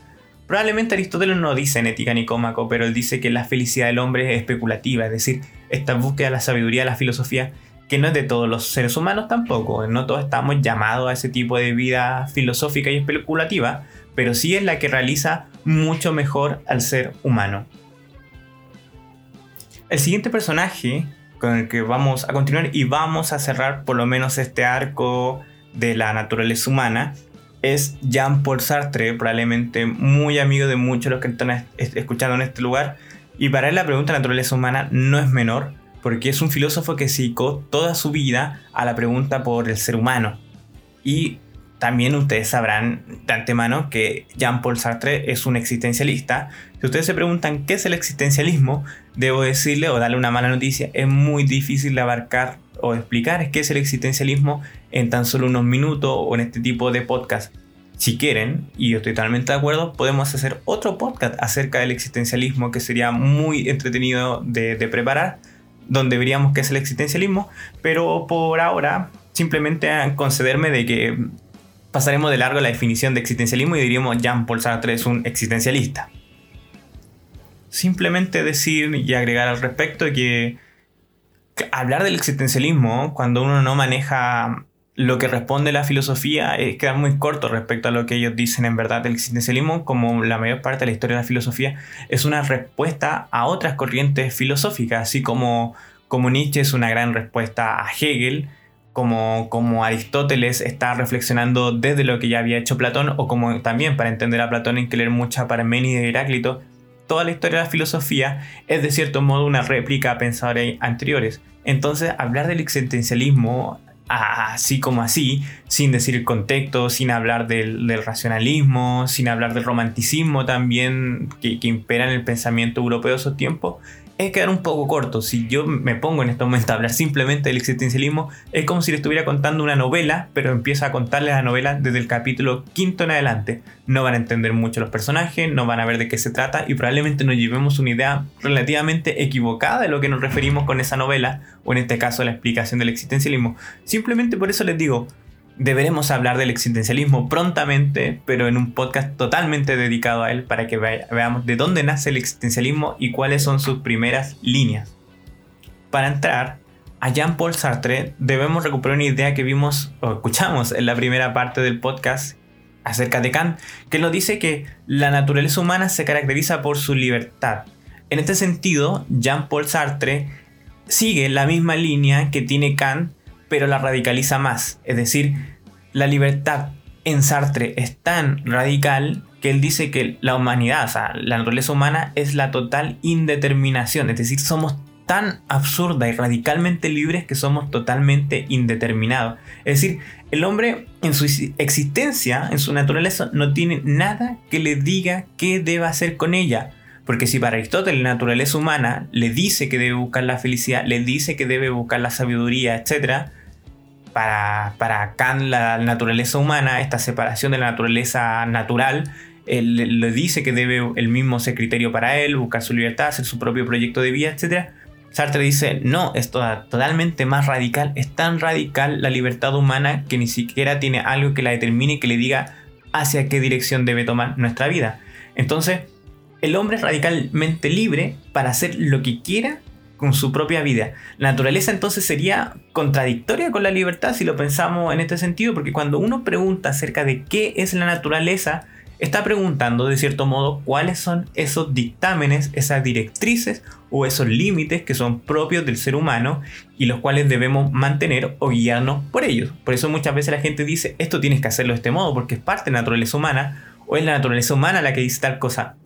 Probablemente Aristóteles no dice en Ética Nicómaco, pero él dice que la felicidad del hombre es especulativa, es decir, esta búsqueda de la sabiduría, de la filosofía que no es de todos los seres humanos tampoco, no todos estamos llamados a ese tipo de vida filosófica y especulativa, pero sí es la que realiza mucho mejor al ser humano. El siguiente personaje con el que vamos a continuar y vamos a cerrar por lo menos este arco de la naturaleza humana es Jean-Paul Sartre, probablemente muy amigo de muchos de los que están escuchando en este lugar. Y para él la pregunta de naturaleza humana no es menor, porque es un filósofo que se dedicó toda su vida a la pregunta por el ser humano. Y también ustedes sabrán de antemano que Jean-Paul Sartre es un existencialista. Si ustedes se preguntan qué es el existencialismo, debo decirle o darle una mala noticia, es muy difícil de abarcar o explicar qué es el existencialismo en tan solo unos minutos o en este tipo de podcast. Si quieren, y yo estoy totalmente de acuerdo, podemos hacer otro podcast acerca del existencialismo que sería muy entretenido de, de preparar donde veríamos que es el existencialismo, pero por ahora simplemente concederme de que pasaremos de largo la definición de existencialismo y diríamos Jean-Paul Sartre es un existencialista. Simplemente decir y agregar al respecto que hablar del existencialismo cuando uno no maneja lo que responde la filosofía es queda muy corto respecto a lo que ellos dicen en verdad. El existencialismo, como la mayor parte de la historia de la filosofía, es una respuesta a otras corrientes filosóficas, así como, como Nietzsche es una gran respuesta a Hegel, como, como Aristóteles está reflexionando desde lo que ya había hecho Platón, o como también para entender a Platón hay que leer mucha Parménides y Heráclito. Toda la historia de la filosofía es de cierto modo una réplica a pensadores anteriores. Entonces, hablar del existencialismo así como así, sin decir el contexto, sin hablar del, racionalismo, sin hablar del romanticismo también que, que, impera en el pensamiento europeo de esos tiempos, es quedar un poco corto. Si yo me pongo en este momento a hablar simplemente del existencialismo, es como si le estuviera contando una novela, pero empiezo a contarle la novela desde el capítulo quinto en adelante. No van a entender mucho los personajes, no van a ver de qué se trata y probablemente nos llevemos una idea relativamente equivocada de lo que nos referimos con esa novela, o en este caso la explicación del existencialismo. Simplemente por eso les digo, deberemos hablar del existencialismo prontamente, pero en un podcast totalmente dedicado a él para que veamos de dónde nace el existencialismo y cuáles son sus primeras líneas. Para entrar a Jean-Paul Sartre debemos recuperar una idea que vimos o escuchamos en la primera parte del podcast acerca de Kant, que nos dice que la naturaleza humana se caracteriza por su libertad. En este sentido, Jean-Paul Sartre sigue la misma línea que tiene Kant pero la radicaliza más. Es decir, la libertad en Sartre es tan radical que él dice que la humanidad, o sea, la naturaleza humana es la total indeterminación, es decir, somos tan absurda y radicalmente libres que somos totalmente indeterminados. Es decir, el hombre en su existencia, en su naturaleza, no tiene nada que le diga qué debe hacer con ella. Porque si para Aristóteles la naturaleza humana le dice que debe buscar la felicidad, le dice que debe buscar la sabiduría, etc., para, para Kant la naturaleza humana, esta separación de la naturaleza natural, él le dice que debe el mismo ser criterio para él, buscar su libertad, hacer su propio proyecto de vida, etc. Sartre dice, no, es totalmente más radical, es tan radical la libertad humana que ni siquiera tiene algo que la determine y que le diga hacia qué dirección debe tomar nuestra vida. Entonces, el hombre es radicalmente libre para hacer lo que quiera con su propia vida. La naturaleza entonces sería contradictoria con la libertad si lo pensamos en este sentido, porque cuando uno pregunta acerca de qué es la naturaleza, está preguntando de cierto modo cuáles son esos dictámenes, esas directrices o esos límites que son propios del ser humano y los cuales debemos mantener o guiarnos por ellos. Por eso muchas veces la gente dice, esto tienes que hacerlo de este modo porque es parte de la naturaleza humana o es la naturaleza humana la que dice tal cosa.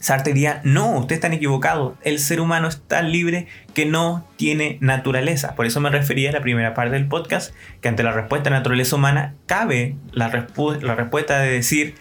Sartre diría, no, ustedes están equivocados, el ser humano es tan libre que no tiene naturaleza. Por eso me refería a la primera parte del podcast, que ante la respuesta a naturaleza humana cabe la, la respuesta de decir,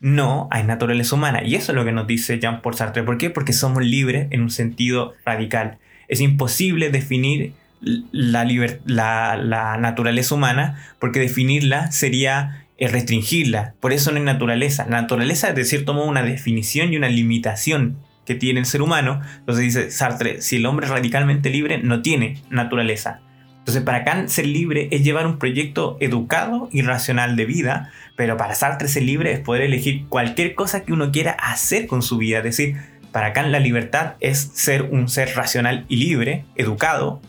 no hay naturaleza humana. Y eso es lo que nos dice Jean-Paul Sartre. ¿Por qué? Porque somos libres en un sentido radical. Es imposible definir la, naturaleza humana porque definirla sería restringirla. Por eso no hay naturaleza. La naturaleza es de cierto una definición y una limitación que tiene el ser humano. Entonces dice Sartre, si el hombre es radicalmente libre, no tiene naturaleza. Entonces, para Kant ser libre es llevar un proyecto educado y racional de vida, pero para Sartre ser libre es poder elegir cualquier cosa que uno quiera hacer con su vida. Es decir, para Kant la libertad es ser un ser racional y libre, educado,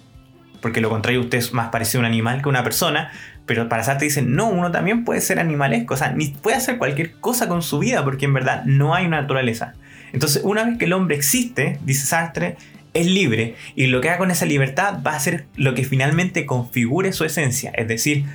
porque lo contrario usted es más parecido a un animal que una persona, pero para Sartre dicen, no, uno también puede ser animalesco, o sea, ni puede hacer cualquier cosa con su vida, porque en verdad no hay una naturaleza. Entonces, una vez que el hombre existe, dice Sartre, es libre y lo que haga con esa libertad va a ser lo que finalmente configure su esencia. Es decir,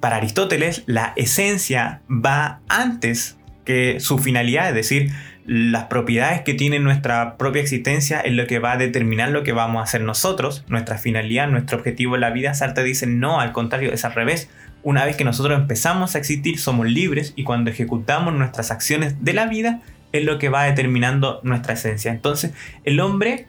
para Aristóteles la esencia va antes que su finalidad, es decir, las propiedades que tiene nuestra propia existencia es lo que va a determinar lo que vamos a hacer nosotros, nuestra finalidad, nuestro objetivo en la vida. Sartre dice no, al contrario, es al revés. Una vez que nosotros empezamos a existir, somos libres y cuando ejecutamos nuestras acciones de la vida, es lo que va determinando nuestra esencia. Entonces, el hombre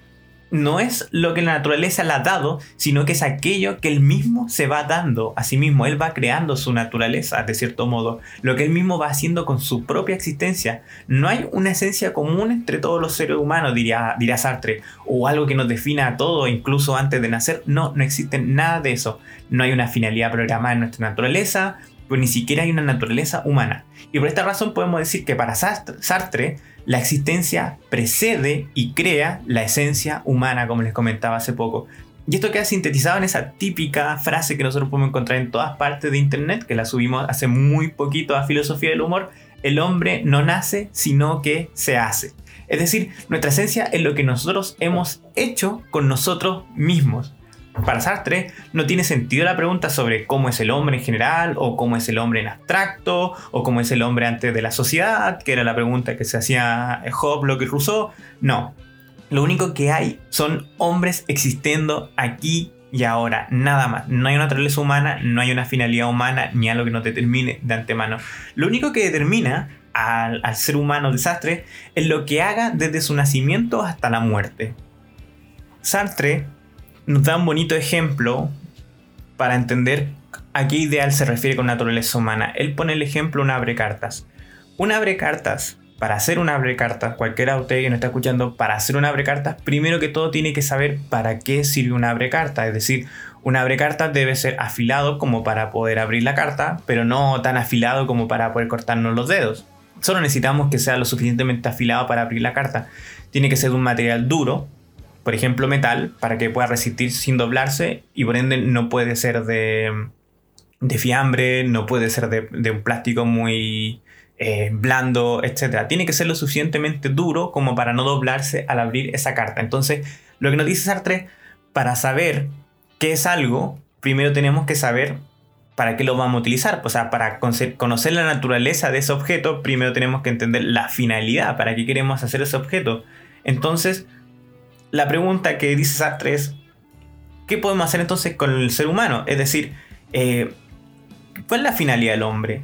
no es lo que la naturaleza le ha dado, sino que es aquello que él mismo se va dando a sí mismo. Él va creando su naturaleza, de cierto modo, lo que él mismo va haciendo con su propia existencia. No hay una esencia común entre todos los seres humanos, diría, Sartre, o algo que nos defina a todos, incluso antes de nacer. No, no existe nada de eso. No hay una finalidad programada en nuestra naturaleza, pues ni siquiera hay una naturaleza humana. Y por esta razón podemos decir que para Sartre la existencia precede y crea la esencia humana, como les comentaba hace poco. Y esto queda sintetizado en esa típica frase que nosotros podemos encontrar en todas partes de Internet, que la subimos hace muy poquito a Filosofía del Humor, el hombre no nace, sino que se hace. Es decir, nuestra esencia es lo que nosotros hemos hecho con nosotros mismos. Para Sartre no tiene sentido la pregunta sobre cómo es el hombre en general o cómo es el hombre en abstracto o cómo es el hombre antes de la sociedad, que era la pregunta que se hacía Hobbes, Locke y Rousseau. No, lo único que hay son hombres existiendo aquí y ahora, nada más. No hay una naturaleza humana, no hay una finalidad humana ni algo que nos determine de antemano. Lo único que determina al, al ser humano desastre es lo que haga desde su nacimiento hasta la muerte. Sartre nos da un bonito ejemplo para entender a qué ideal se refiere con naturaleza humana. Él pone el ejemplo un abre cartas. Un abre cartas, para hacer un abre cartas, cualquiera de ustedes que nos está escuchando, para hacer un abre cartas, primero que todo tiene que saber para qué sirve un abre cartas. Es decir, un abre cartas debe ser afilado como para poder abrir la carta, pero no tan afilado como para poder cortarnos los dedos. Solo necesitamos que sea lo suficientemente afilado para abrir la carta. Tiene que ser de un material duro, por ejemplo, metal, para que pueda resistir sin doblarse y por ende no puede ser de, de fiambre, no puede ser de, un plástico muy eh, blando, etc. Tiene que ser lo suficientemente duro como para no doblarse al abrir esa carta. Entonces, lo que nos dice Sartre, para saber qué es algo, primero tenemos que saber ¿para qué lo vamos a utilizar? O sea, para conocer la naturaleza de ese objeto, primero tenemos que entender la finalidad, para qué queremos hacer ese objeto. Entonces, la pregunta que dice Sartre es, ¿qué podemos hacer entonces con el ser humano? Es decir, eh, ¿cuál es la finalidad del hombre?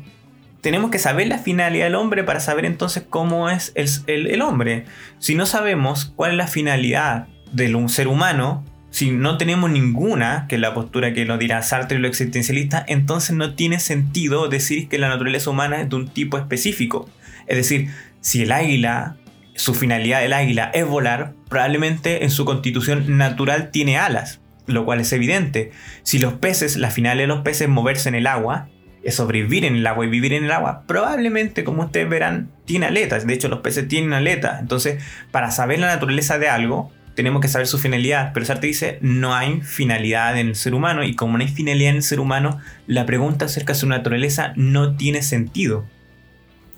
Tenemos que saber la finalidad del hombre para saber entonces cómo es el, el hombre. Si no sabemos cuál es la finalidad del ser humano, si no tenemos ninguna, que es la postura que nos dirá Sartre y lo existencialista, entonces no tiene sentido decir que la naturaleza humana es de un tipo específico. Es decir, si el águila, su finalidad del águila es volar, probablemente en su constitución natural tiene alas, lo cual es evidente. Si los peces, la finalidad de los peces es moverse en el agua, es sobrevivir en el agua y vivir en el agua, probablemente, como ustedes verán, tiene aletas. De hecho, los peces tienen aletas. Entonces, para saber la naturaleza de algo, tenemos que saber su finalidad, pero Sartre dice no hay finalidad en el ser humano y como no hay finalidad en el ser humano, la pregunta acerca de su naturaleza no tiene sentido.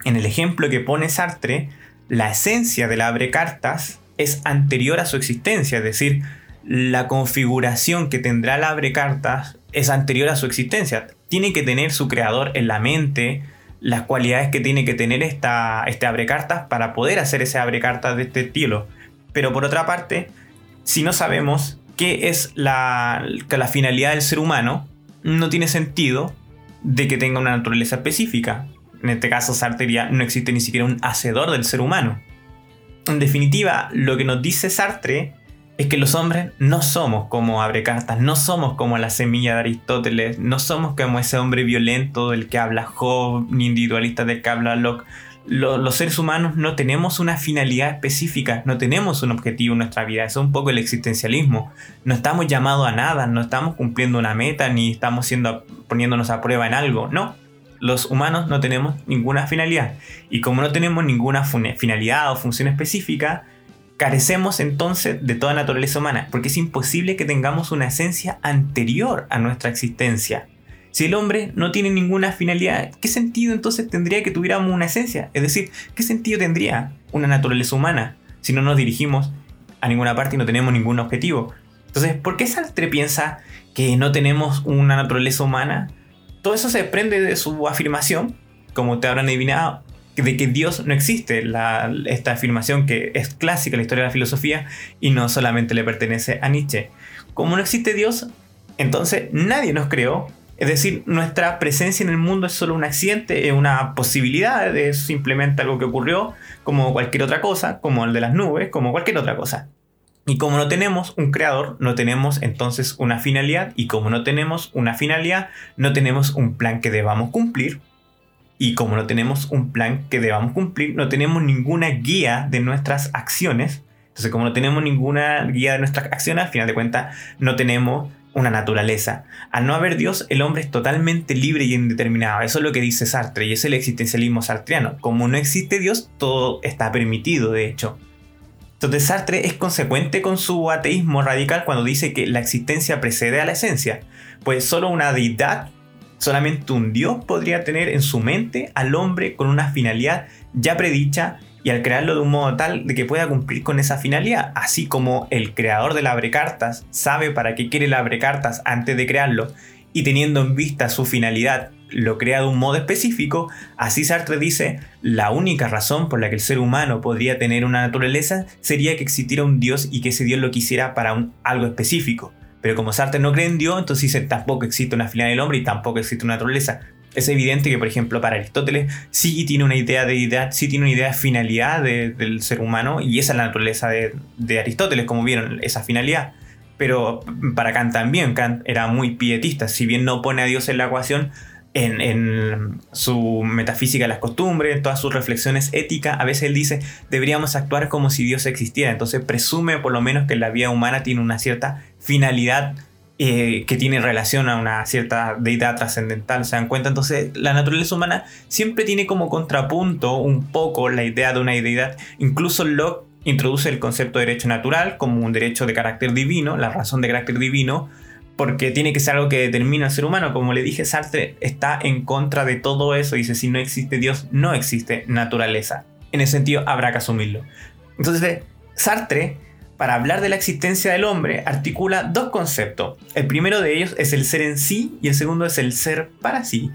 En el ejemplo que pone Sartre, la esencia del abre cartas es anterior a su existencia, es decir, la configuración que tendrá el abre cartas es anterior a su existencia. Tiene que tener su creador en la mente, las cualidades que tiene que tener esta, este abre cartas para poder hacer ese abre cartas de este estilo. Pero por otra parte, si no sabemos qué es la, la finalidad del ser humano, no tiene sentido de que tenga una naturaleza específica. En este caso, Sartre diría, no existe ni siquiera un hacedor del ser humano. En definitiva, lo que nos dice Sartre es que los hombres no somos como abre cartas, no somos como la semilla de Aristóteles, no somos como ese hombre violento del que habla Job, ni individualista del que habla Locke los seres humanos no tenemos una finalidad específica, no tenemos un objetivo en nuestra vida, es un poco el existencialismo. No estamos llamados a nada, no estamos cumpliendo una meta, ni estamos siendo, poniéndonos a prueba en algo, no. Los humanos no tenemos ninguna finalidad. Y como no tenemos ninguna finalidad o función específica, carecemos entonces de toda naturaleza humana, porque es imposible que tengamos una esencia anterior a nuestra existencia. Si el hombre no tiene ninguna finalidad, ¿qué sentido entonces tendría que tuviéramos una esencia? Es decir, ¿qué sentido tendría una naturaleza humana si no nos dirigimos a ninguna parte y no tenemos ningún objetivo? Entonces, ¿por qué Sartre piensa que no tenemos una naturaleza humana? Todo eso se desprende de su afirmación, como te habrán adivinado, de que Dios no existe. esta afirmación que es clásica en la historia de la filosofía y no solamente le pertenece a Nietzsche. Como no existe Dios, entonces nadie nos creó es decir, nuestra presencia en el mundo es solo un accidente, es una posibilidad, es simplemente algo que ocurrió, como cualquier otra cosa, como el de las nubes, como cualquier otra cosa. Y como no tenemos un creador, no tenemos entonces una finalidad, y como no tenemos una finalidad, no tenemos un plan que debamos cumplir, y como no tenemos un plan que debamos cumplir, no tenemos ninguna guía de nuestras acciones. Entonces, como no tenemos ninguna guía de nuestras acciones, al final de cuentas, no tenemos una naturaleza. Al no haber Dios, el hombre es totalmente libre y indeterminado. Eso es lo que dice Sartre y es el existencialismo sartreano. Como no existe Dios, todo está permitido, de hecho. Entonces Sartre es consecuente con su ateísmo radical cuando dice que la existencia precede a la esencia, pues solo una deidad, solamente un Dios podría tener en su mente al hombre con una finalidad ya predicha y al crearlo de un modo tal de que pueda cumplir con esa finalidad, así como el creador del abrecartas sabe para qué quiere el abrecartas antes de crearlo y teniendo en vista su finalidad lo crea de un modo específico, así Sartre dice, la única razón por la que el ser humano podría tener una naturaleza sería que existiera un Dios y que ese Dios lo quisiera para un, algo específico. Pero como Sartre no cree en Dios, entonces dice tampoco existe una finalidad del hombre y tampoco existe una naturaleza es evidente que, por ejemplo, para Aristóteles sí tiene una idea de deidad, sí tiene una idea de finalidad del ser humano, y esa es la naturaleza de, Aristóteles, como vieron, esa finalidad. Pero para Kant también, Kant era muy pietista, si bien no pone a Dios en la ecuación, en, su metafísica de las costumbres, en todas sus reflexiones éticas, a veces él dice, deberíamos actuar como si Dios existiera. Entonces presume por lo menos que la vida humana tiene una cierta finalidad eh, que tiene relación a una cierta deidad trascendental, ¿se dan cuenta? Entonces la naturaleza humana siempre tiene como contrapunto un poco la idea de una deidad, incluso Locke introduce el concepto de derecho natural como un derecho de carácter divino, la razón de carácter divino, porque tiene que ser algo que determina al ser humano. Como le dije, Sartre está en contra de todo eso. Dice, si no existe Dios, no existe naturaleza. En ese sentido, habrá que asumirlo. Entonces, Sartre para hablar de la existencia del hombre, articula dos conceptos. El primero de ellos es el ser en sí y el segundo es el ser para sí.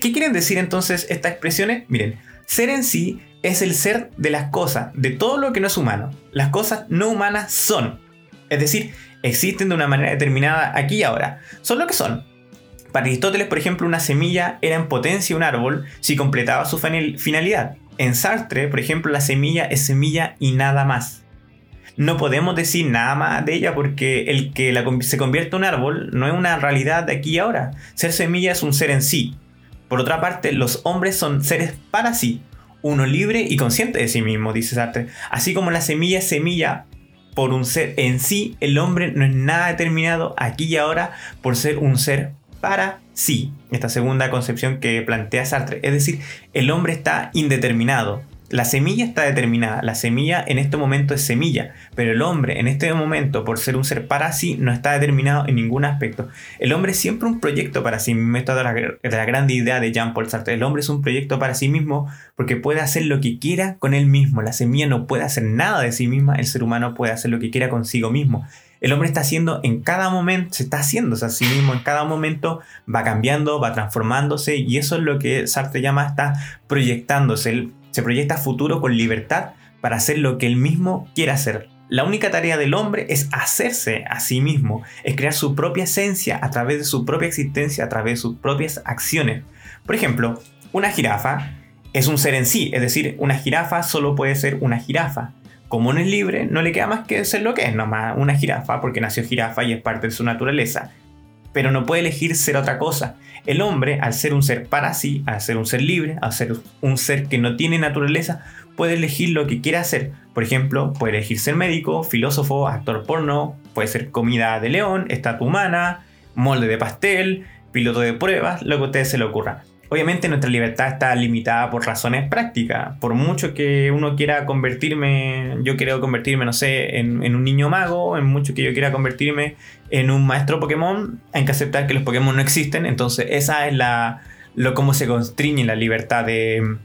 ¿Qué quieren decir entonces estas expresiones? Miren, ser en sí es el ser de las cosas, de todo lo que no es humano. Las cosas no humanas son. Es decir, existen de una manera determinada aquí y ahora. Son lo que son. Para Aristóteles, por ejemplo, una semilla era en potencia un árbol si completaba su finalidad. En Sartre, por ejemplo, la semilla es semilla y nada más. No podemos decir nada más de ella porque el que se convierte en un árbol no es una realidad de aquí y ahora. Ser semilla es un ser en sí. Por otra parte, los hombres son seres para sí, uno libre y consciente de sí mismo, dice Sartre. Así como la semilla es semilla por un ser en sí, el hombre no es nada determinado aquí y ahora por ser un ser para sí. Esta segunda concepción que plantea Sartre. Es decir, el hombre está indeterminado, la semilla está determinada, la semilla en este momento es semilla, pero el hombre en este momento, por ser un ser para sí, no está determinado en ningún aspecto. El hombre es siempre un proyecto para sí mismo, esto de la, la grande idea de Jean-Paul Sartre. El hombre es un proyecto para sí mismo porque puede hacer lo que quiera con él mismo. La semilla no puede hacer nada de sí misma, el ser humano puede hacer lo que quiera consigo mismo. El hombre está haciendo en cada momento, se está haciendo a sí mismo en cada momento, va cambiando, va transformándose y eso es lo que Sartre llama está proyectándose. Se proyecta futuro con libertad para hacer lo que él mismo quiere hacer. La única tarea del hombre es hacerse a sí mismo, es crear su propia esencia a través de su propia existencia, a través de sus propias acciones. Por ejemplo, una jirafa es un ser en sí, es decir, una jirafa solo puede ser una jirafa. Como no es libre, no le queda más que ser lo que es, nomás una jirafa, porque nació jirafa y es parte de su naturaleza. Pero no puede elegir ser otra cosa. El hombre, al ser un ser para sí, al ser un ser libre, al ser un ser que no tiene naturaleza, puede elegir lo que quiera hacer. Por ejemplo, puede elegir ser médico, filósofo, actor porno, puede ser comida de león, estatua humana, molde de pastel, piloto de pruebas, lo que a ustedes se le ocurra. Obviamente nuestra libertad está limitada por razones prácticas. Por mucho que uno quiera convertirme, yo quiero convertirme, no sé, en, un niño mago, en mucho que yo quiera convertirme en un maestro Pokémon, hay que aceptar que los Pokémon no existen. Entonces esa es la, lo cómo se constriñe la libertad de,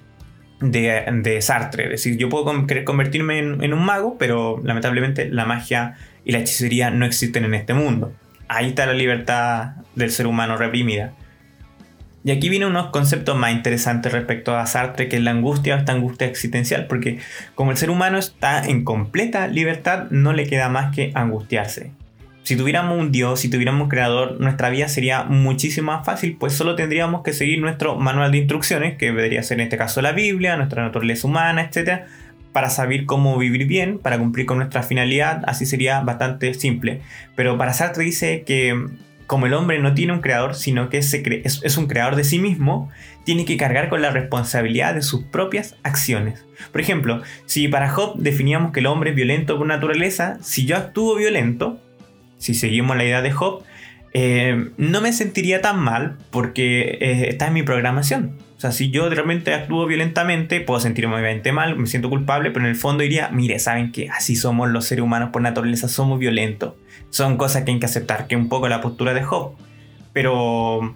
de, Sartre. Es decir, yo puedo querer convertirme en, en un mago, pero lamentablemente la magia y la hechicería no existen en este mundo. Ahí está la libertad del ser humano reprimida. Y aquí vienen unos conceptos más interesantes respecto a Sartre, que es la angustia, esta angustia existencial, porque como el ser humano está en completa libertad, no le queda más que angustiarse. Si tuviéramos un Dios, si tuviéramos un creador, nuestra vida sería muchísimo más fácil, pues solo tendríamos que seguir nuestro manual de instrucciones, que debería ser en este caso la Biblia, nuestra naturaleza humana, etc., para saber cómo vivir bien, para cumplir con nuestra finalidad, así sería bastante simple. Pero para Sartre dice que como el hombre no tiene un creador, sino que es, un creador de sí mismo, tiene que cargar con la responsabilidad de sus propias acciones. Por ejemplo, si para Job definíamos que el hombre es violento por naturaleza, si yo actúo violento, si seguimos la idea de Job, eh, no me sentiría tan mal porque eh, está en mi programación. O sea, si yo realmente actúo violentamente, puedo sentirme obviamente mal, me siento culpable, pero en el fondo diría, mire, saben que así somos los seres humanos por naturaleza, somos violentos son cosas que hay que aceptar, que es un poco la postura de Job. Pero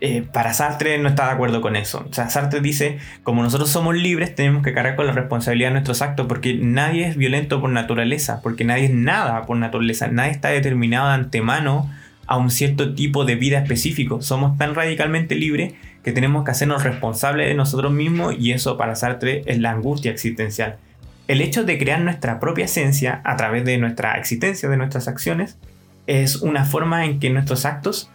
eh, para Sartre no está de acuerdo con eso. O sea, Sartre dice, como nosotros somos libres, tenemos que cargar con la responsabilidad de nuestros actos, porque nadie es violento por naturaleza, porque nadie es nada por naturaleza, nadie está determinado de antemano a un cierto tipo de vida específico. Somos tan radicalmente libres que tenemos que hacernos responsables de nosotros mismos y eso para Sartre es la angustia existencial. El hecho de crear nuestra propia esencia a través de nuestra existencia, de nuestras acciones, es una forma en que nuestros actos,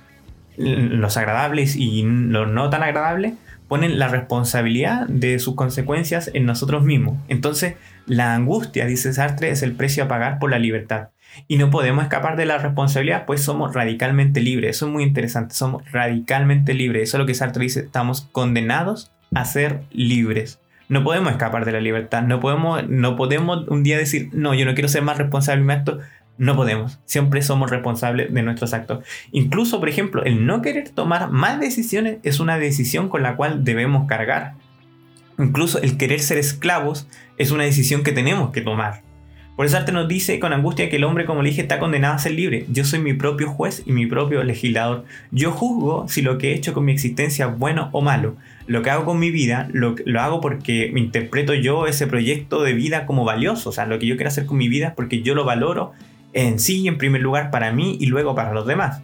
los agradables y los no tan agradables, ponen la responsabilidad de sus consecuencias en nosotros mismos. Entonces, la angustia, dice Sartre, es el precio a pagar por la libertad. Y no podemos escapar de la responsabilidad, pues somos radicalmente libres. Eso es muy interesante, somos radicalmente libres. Eso es lo que Sartre dice, estamos condenados a ser libres. No podemos escapar de la libertad. No podemos, no podemos un día decir, no, yo no quiero ser más responsable de mi acto. No podemos. Siempre somos responsables de nuestros actos. Incluso, por ejemplo, el no querer tomar más decisiones es una decisión con la cual debemos cargar. Incluso el querer ser esclavos es una decisión que tenemos que tomar. Por eso Sartre nos dice con angustia que el hombre, como le dije, está condenado a ser libre. Yo soy mi propio juez y mi propio legislador. Yo juzgo si lo que he hecho con mi existencia es bueno o malo. Lo que hago con mi vida lo, lo hago porque me interpreto yo ese proyecto de vida como valioso. O sea, lo que yo quiero hacer con mi vida es porque yo lo valoro en sí, en primer lugar, para mí y luego para los demás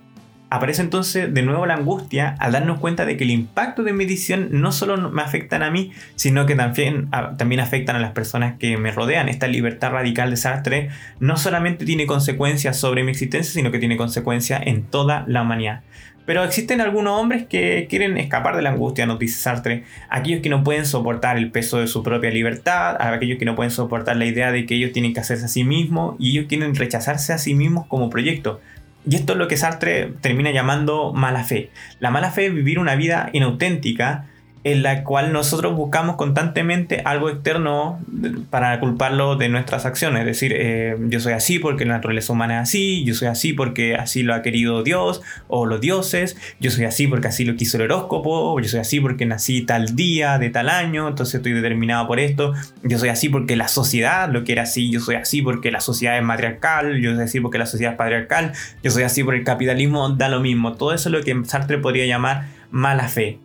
aparece entonces de nuevo la angustia al darnos cuenta de que el impacto de mi decisión no solo me afectan a mí, sino que también, también afectan a las personas que me rodean. Esta libertad radical de Sartre no solamente tiene consecuencias sobre mi existencia, sino que tiene consecuencias en toda la humanidad. Pero existen algunos hombres que quieren escapar de la angustia, nos dice Sartre. Aquellos que no pueden soportar el peso de su propia libertad, aquellos que no pueden soportar la idea de que ellos tienen que hacerse a sí mismos y ellos quieren rechazarse a sí mismos como proyecto. Y esto es lo que Sartre termina llamando mala fe. La mala fe es vivir una vida inauténtica en la cual nosotros buscamos constantemente algo externo para culparlo de nuestras acciones. Es decir, eh, yo soy así porque la naturaleza humana es así, yo soy así porque así lo ha querido Dios o los dioses, yo soy así porque así lo quiso el horóscopo, yo soy así porque nací tal día, de tal año, entonces estoy determinado por esto, yo soy así porque la sociedad lo quiere así, yo soy así porque la sociedad es matriarcal, yo soy así porque la sociedad es patriarcal, yo soy así porque el capitalismo da lo mismo. Todo eso es lo que Sartre podría llamar mala fe.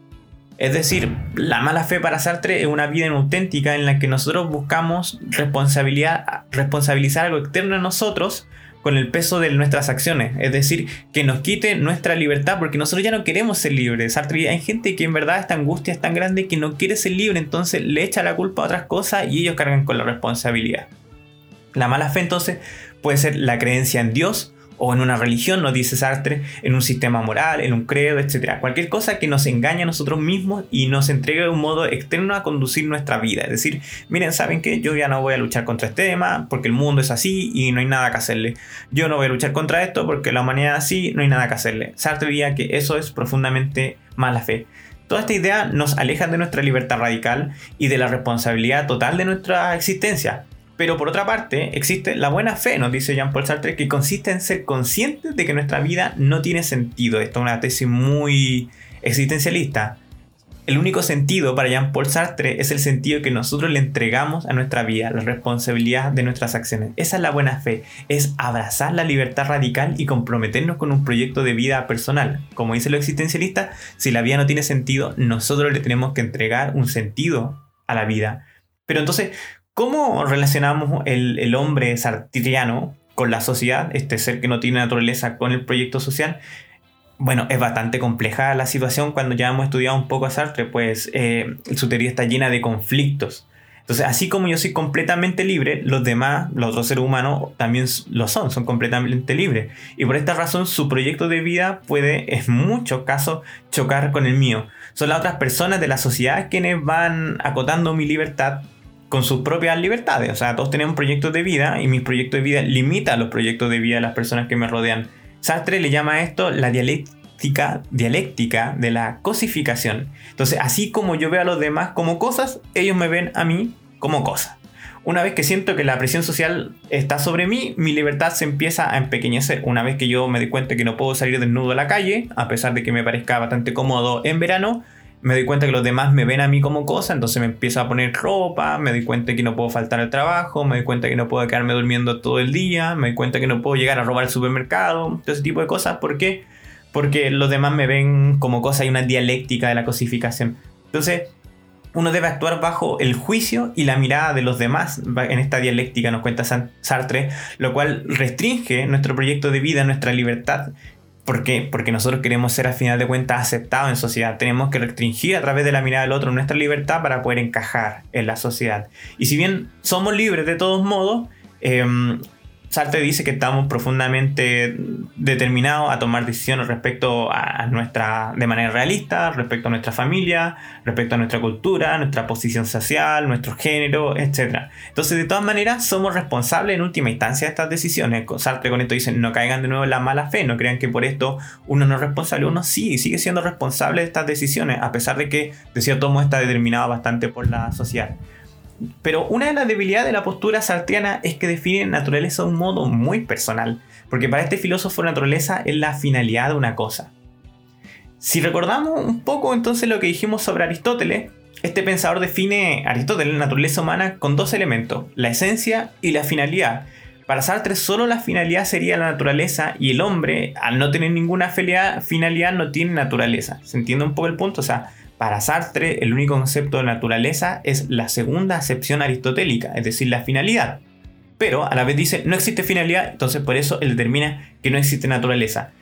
Es decir, la mala fe para Sartre es una vida inauténtica en la que nosotros buscamos responsabilidad, responsabilizar algo externo a nosotros con el peso de nuestras acciones. Es decir, que nos quite nuestra libertad porque nosotros ya no queremos ser libres. Sartre, hay gente que en verdad esta angustia es tan grande que no quiere ser libre, entonces le echa la culpa a otras cosas y ellos cargan con la responsabilidad. La mala fe entonces puede ser la creencia en Dios o en una religión, nos dice Sartre, en un sistema moral, en un credo, etc. Cualquier cosa que nos engañe a nosotros mismos y nos entregue un modo externo a conducir nuestra vida. Es decir, miren, ¿saben qué? Yo ya no voy a luchar contra este tema porque el mundo es así y no hay nada que hacerle. Yo no voy a luchar contra esto porque la humanidad es así, no hay nada que hacerle. Sartre diría que eso es profundamente mala fe. Toda esta idea nos aleja de nuestra libertad radical y de la responsabilidad total de nuestra existencia. Pero por otra parte, existe la buena fe, nos dice Jean-Paul Sartre, que consiste en ser conscientes de que nuestra vida no tiene sentido. Esta es una tesis muy existencialista. El único sentido para Jean-Paul Sartre es el sentido que nosotros le entregamos a nuestra vida, la responsabilidad de nuestras acciones. Esa es la buena fe, es abrazar la libertad radical y comprometernos con un proyecto de vida personal. Como dice lo existencialista, si la vida no tiene sentido, nosotros le tenemos que entregar un sentido a la vida. Pero entonces, ¿Cómo relacionamos el, hombre sartriano con la sociedad, este ser que no tiene naturaleza, con el proyecto social? Bueno, es bastante compleja la situación cuando ya hemos estudiado un poco a Sartre, pues eh, su teoría está llena de conflictos. Entonces, así como yo soy completamente libre, los demás, los otros seres humanos, también lo son, son completamente libres. Y por esta razón, su proyecto de vida puede, en muchos casos, chocar con el mío. Son las otras personas de la sociedad quienes van acotando mi libertad con sus propias libertades. O sea, todos tenemos proyectos de vida y mis proyectos de vida limitan los proyectos de vida de las personas que me rodean. Sartre le llama a esto la dialéctica, dialéctica de la cosificación. Entonces, así como yo veo a los demás como cosas, ellos me ven a mí como cosas. Una vez que siento que la presión social está sobre mí, mi libertad se empieza a empequeñecer. Una vez que yo me doy cuenta que no puedo salir desnudo a la calle, a pesar de que me parezca bastante cómodo en verano, me doy cuenta que los demás me ven a mí como cosa, entonces me empiezo a poner ropa, me doy cuenta que no puedo faltar al trabajo, me doy cuenta que no puedo quedarme durmiendo todo el día, me doy cuenta que no puedo llegar a robar el supermercado, todo ese tipo de cosas. ¿Por qué? Porque los demás me ven como cosa, hay una dialéctica de la cosificación. Entonces, uno debe actuar bajo el juicio y la mirada de los demás en esta dialéctica, nos cuenta Sartre, lo cual restringe nuestro proyecto de vida, nuestra libertad ¿Por qué? Porque nosotros queremos ser a final de cuentas aceptados en sociedad. Tenemos que restringir a través de la mirada del otro nuestra libertad para poder encajar en la sociedad. Y si bien somos libres de todos modos, em, Sartre dice que estamos profundamente determinados a tomar decisiones respecto a nuestra, de manera realista, respecto a nuestra familia, respecto a nuestra cultura, nuestra posición social, nuestro género, etc. Entonces, de todas maneras, somos responsables en última instancia de estas decisiones. Sartre con esto dice, no caigan de nuevo en la mala fe, no crean que por esto uno no es responsable, uno sí, sigue siendo responsable de estas decisiones, a pesar de que, de cierto modo, está determinado bastante por la sociedad. Pero una de las debilidades de la postura sartriana es que define naturaleza de un modo muy personal, porque para este filósofo naturaleza es la finalidad de una cosa. Si recordamos un poco entonces lo que dijimos sobre Aristóteles, este pensador define Aristóteles la naturaleza humana con dos elementos, la esencia y la finalidad. Para Sartre solo la finalidad sería la naturaleza y el hombre, al no tener ninguna finalidad, no tiene naturaleza. ¿Se entiende un poco el punto? O sea, para Sartre el único concepto de naturaleza es la segunda acepción aristotélica, es decir, la finalidad. Pero a la vez dice, no existe finalidad, entonces por eso él determina que no existe naturaleza.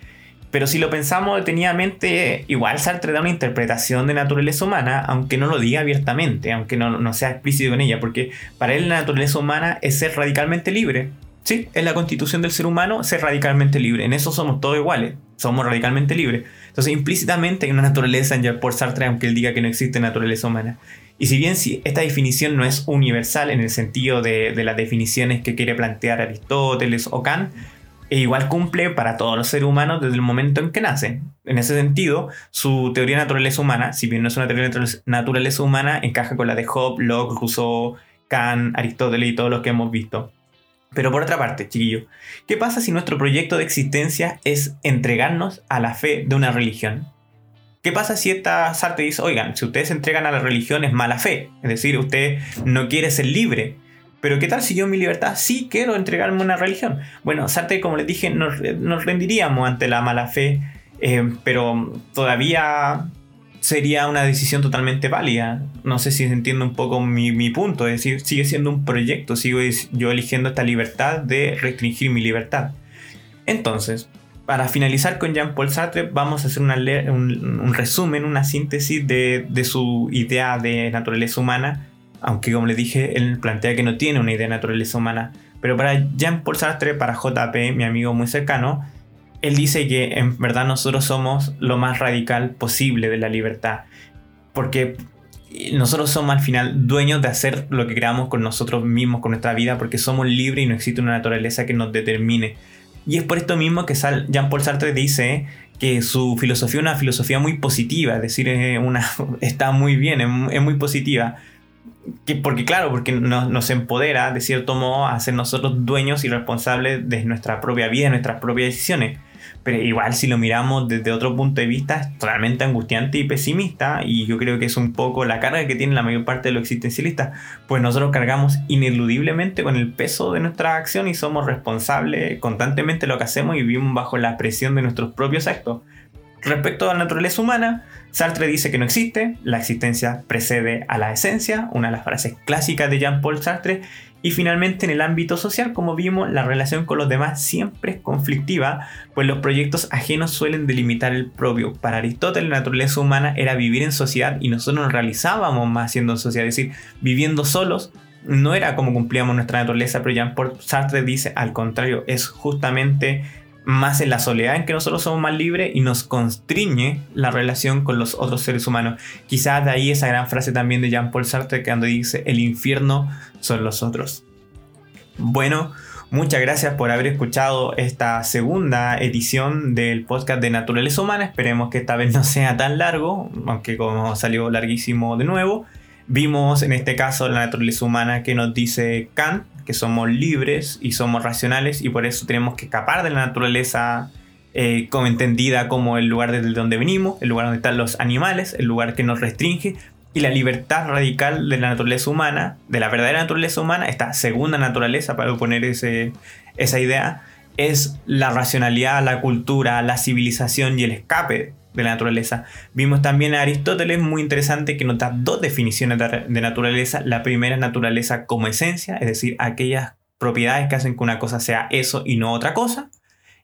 Pero si lo pensamos detenidamente, igual Sartre da una interpretación de naturaleza humana, aunque no lo diga abiertamente, aunque no, no sea explícito con ella, porque para él la naturaleza humana es ser radicalmente libre. Sí, es la constitución del ser humano ser radicalmente libre. En eso somos todos iguales, somos radicalmente libres. Entonces, implícitamente hay una naturaleza en Jean-Paul Sartre, aunque él diga que no existe naturaleza humana. Y si bien si esta definición no es universal en el sentido de, de las definiciones que quiere plantear Aristóteles o Kant, e igual cumple para todos los seres humanos desde el momento en que nacen. En ese sentido, su teoría de naturaleza humana, si bien no es una teoría de naturaleza humana, encaja con la de Hobbes, Locke, Rousseau, Kant, Aristóteles y todos los que hemos visto. Pero por otra parte, chiquillo, ¿qué pasa si nuestro proyecto de existencia es entregarnos a la fe de una religión? ¿Qué pasa si esta Sartre dice, oigan, si ustedes se entregan a la religión es mala fe? Es decir, usted no quiere ser libre pero ¿qué tal si yo en mi libertad sí quiero entregarme a una religión? Bueno, Sartre, como les dije, nos, rendiríamos ante la mala fe, eh, pero todavía sería una decisión totalmente válida. No sé si se entiende un poco mi, mi, punto, es decir, sigue siendo un proyecto, sigo yo eligiendo esta libertad de restringir mi libertad. Entonces, para finalizar con Jean-Paul Sartre, vamos a hacer un, un, resumen, una síntesis de, de su idea de naturaleza humana aunque como les dije, él plantea que no tiene una idea de naturaleza humana. Pero para Jean-Paul Sartre, para JP, mi amigo muy cercano, él dice que en verdad nosotros somos lo más radical posible de la libertad. Porque nosotros somos al final dueños de hacer lo que queramos con nosotros mismos, con nuestra vida, porque somos libres y no existe una naturaleza que nos determine. Y es por esto mismo que Jean-Paul Sartre dice que su filosofía es una filosofía muy positiva, es decir, una, está muy bien, es muy positiva porque claro, porque nos, empodera de cierto modo a ser nosotros dueños y responsables de nuestra propia vida, de nuestras propias decisiones. Pero igual si lo miramos desde otro punto de vista es totalmente angustiante y pesimista y yo creo que es un poco la carga que tiene la mayor parte de los existencialistas, pues nosotros cargamos ineludiblemente con el peso de nuestra acción y somos responsables constantemente de lo que hacemos y vivimos bajo la presión de nuestros propios actos. Respecto a la naturaleza humana, Sartre dice que no existe, la existencia precede a la esencia, una de las frases clásicas de Jean-Paul Sartre, y finalmente en el ámbito social, como vimos, la relación con los demás siempre es conflictiva, pues los proyectos ajenos suelen delimitar el propio. Para Aristóteles la naturaleza humana era vivir en sociedad y nosotros nos realizábamos más siendo en sociedad, es decir, viviendo solos no era como cumplíamos nuestra naturaleza, pero Jean-Paul Sartre dice al contrario, es justamente más en la soledad en que nosotros somos más libres y nos constriñe la relación con los otros seres humanos. Quizás de ahí esa gran frase también de Jean-Paul Sartre que cuando dice el infierno son los otros. Bueno, muchas gracias por haber escuchado esta segunda edición del podcast de Naturaleza Humana. Esperemos que esta vez no sea tan largo, aunque como salió larguísimo de nuevo. Vimos en este caso la naturaleza humana que nos dice Kant, que somos libres y somos racionales y por eso tenemos que escapar de la naturaleza eh, como entendida como el lugar desde donde venimos, el lugar donde están los animales, el lugar que nos restringe. Y la libertad radical de la naturaleza humana, de la verdadera naturaleza humana, esta segunda naturaleza para oponer ese, esa idea, es la racionalidad, la cultura, la civilización y el escape de la naturaleza. Vimos también a Aristóteles, muy interesante, que nos da dos definiciones de naturaleza. La primera es naturaleza como esencia, es decir, aquellas propiedades que hacen que una cosa sea eso y no otra cosa.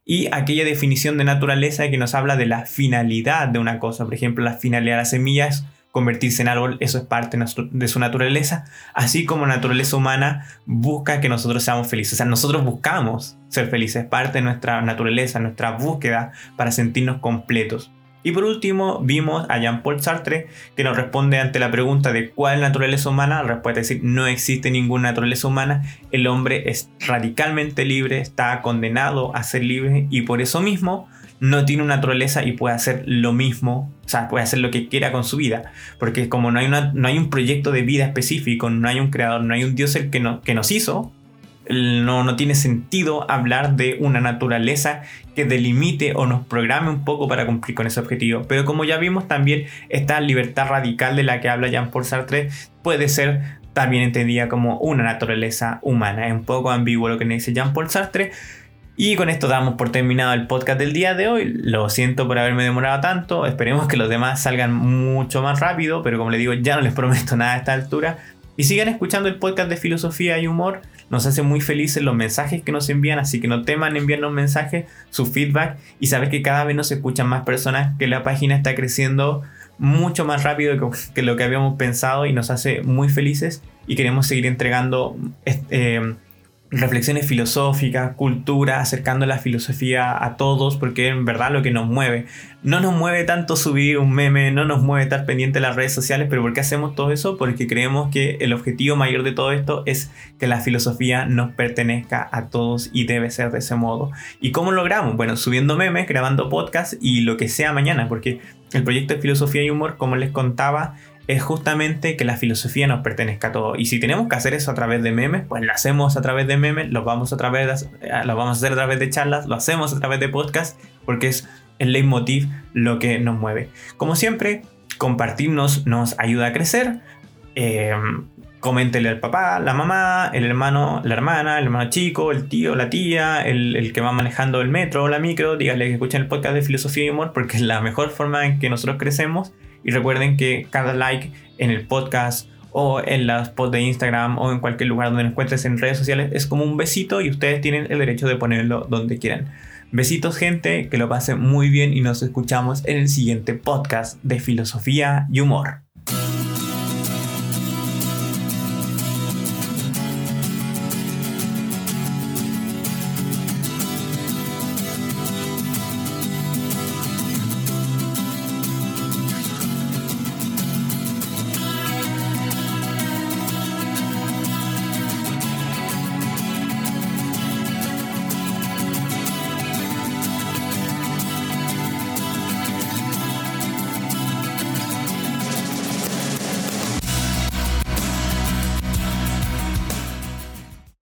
Y aquella definición de naturaleza que nos habla de la finalidad de una cosa. Por ejemplo, la finalidad de la semilla es convertirse en árbol, eso es parte de su naturaleza, así como la naturaleza humana busca que nosotros seamos felices. O sea, nosotros buscamos ser felices, parte de nuestra naturaleza, nuestra búsqueda para sentirnos completos. Y por último, vimos a Jean-Paul Sartre que nos responde ante la pregunta de cuál naturaleza humana. La respuesta es decir, no existe ninguna naturaleza humana. El hombre es radicalmente libre, está condenado a ser libre y por eso mismo no tiene una naturaleza y puede hacer lo mismo, o sea, puede hacer lo que quiera con su vida. Porque como no hay, una, no hay un proyecto de vida específico, no hay un creador, no hay un Dios el que, no, que nos hizo, no, no tiene sentido hablar de una naturaleza que delimite o nos programe un poco para cumplir con ese objetivo. Pero como ya vimos también, esta libertad radical de la que habla Jean-Paul Sartre puede ser también entendida como una naturaleza humana. Es un poco ambiguo lo que dice Jean-Paul Sartre. Y con esto damos por terminado el podcast del día de hoy. Lo siento por haberme demorado tanto. Esperemos que los demás salgan mucho más rápido. Pero como les digo, ya no les prometo nada a esta altura. Y sigan escuchando el podcast de filosofía y humor. Nos hace muy felices los mensajes que nos envían, así que no teman enviarnos mensajes, su feedback y saber que cada vez nos escuchan más personas, que la página está creciendo mucho más rápido que, lo que habíamos pensado y nos hace muy felices y queremos seguir entregando eh, reflexiones filosóficas, cultura, acercando la filosofía a todos, porque en verdad lo que nos mueve. No nos mueve tanto subir un meme, no nos mueve estar pendiente de las redes sociales, pero ¿por qué hacemos todo eso? Porque creemos que el objetivo mayor de todo esto es que la filosofía nos pertenezca a todos y debe ser de ese modo. ¿Y cómo logramos? Bueno, subiendo memes, grabando podcasts y lo que sea mañana, porque el proyecto de filosofía y humor, como les contaba, es justamente que la filosofía nos pertenezca a todos. Y si tenemos que hacer eso a través de memes, pues lo hacemos a través de memes, lo vamos a, través eh, lo vamos a hacer a través de charlas, lo hacemos a través de podcast, porque es el leitmotiv lo que nos mueve. Como siempre, compartirnos nos ayuda a crecer. Eh, coméntele al papá, la mamá, el hermano, la hermana, el hermano chico, el tío, la tía, el, el, que va manejando el metro o la micro, díganle que escuchen el podcast de filosofía y humor porque es la mejor forma en que nosotros crecemos y recuerden que cada like en el podcast o en las posts de Instagram o en cualquier lugar donde nos encuentres en redes sociales es como un besito y ustedes tienen el derecho de ponerlo donde quieran. Besitos gente, que lo pasen muy bien y nos escuchamos en el siguiente podcast de filosofía y humor.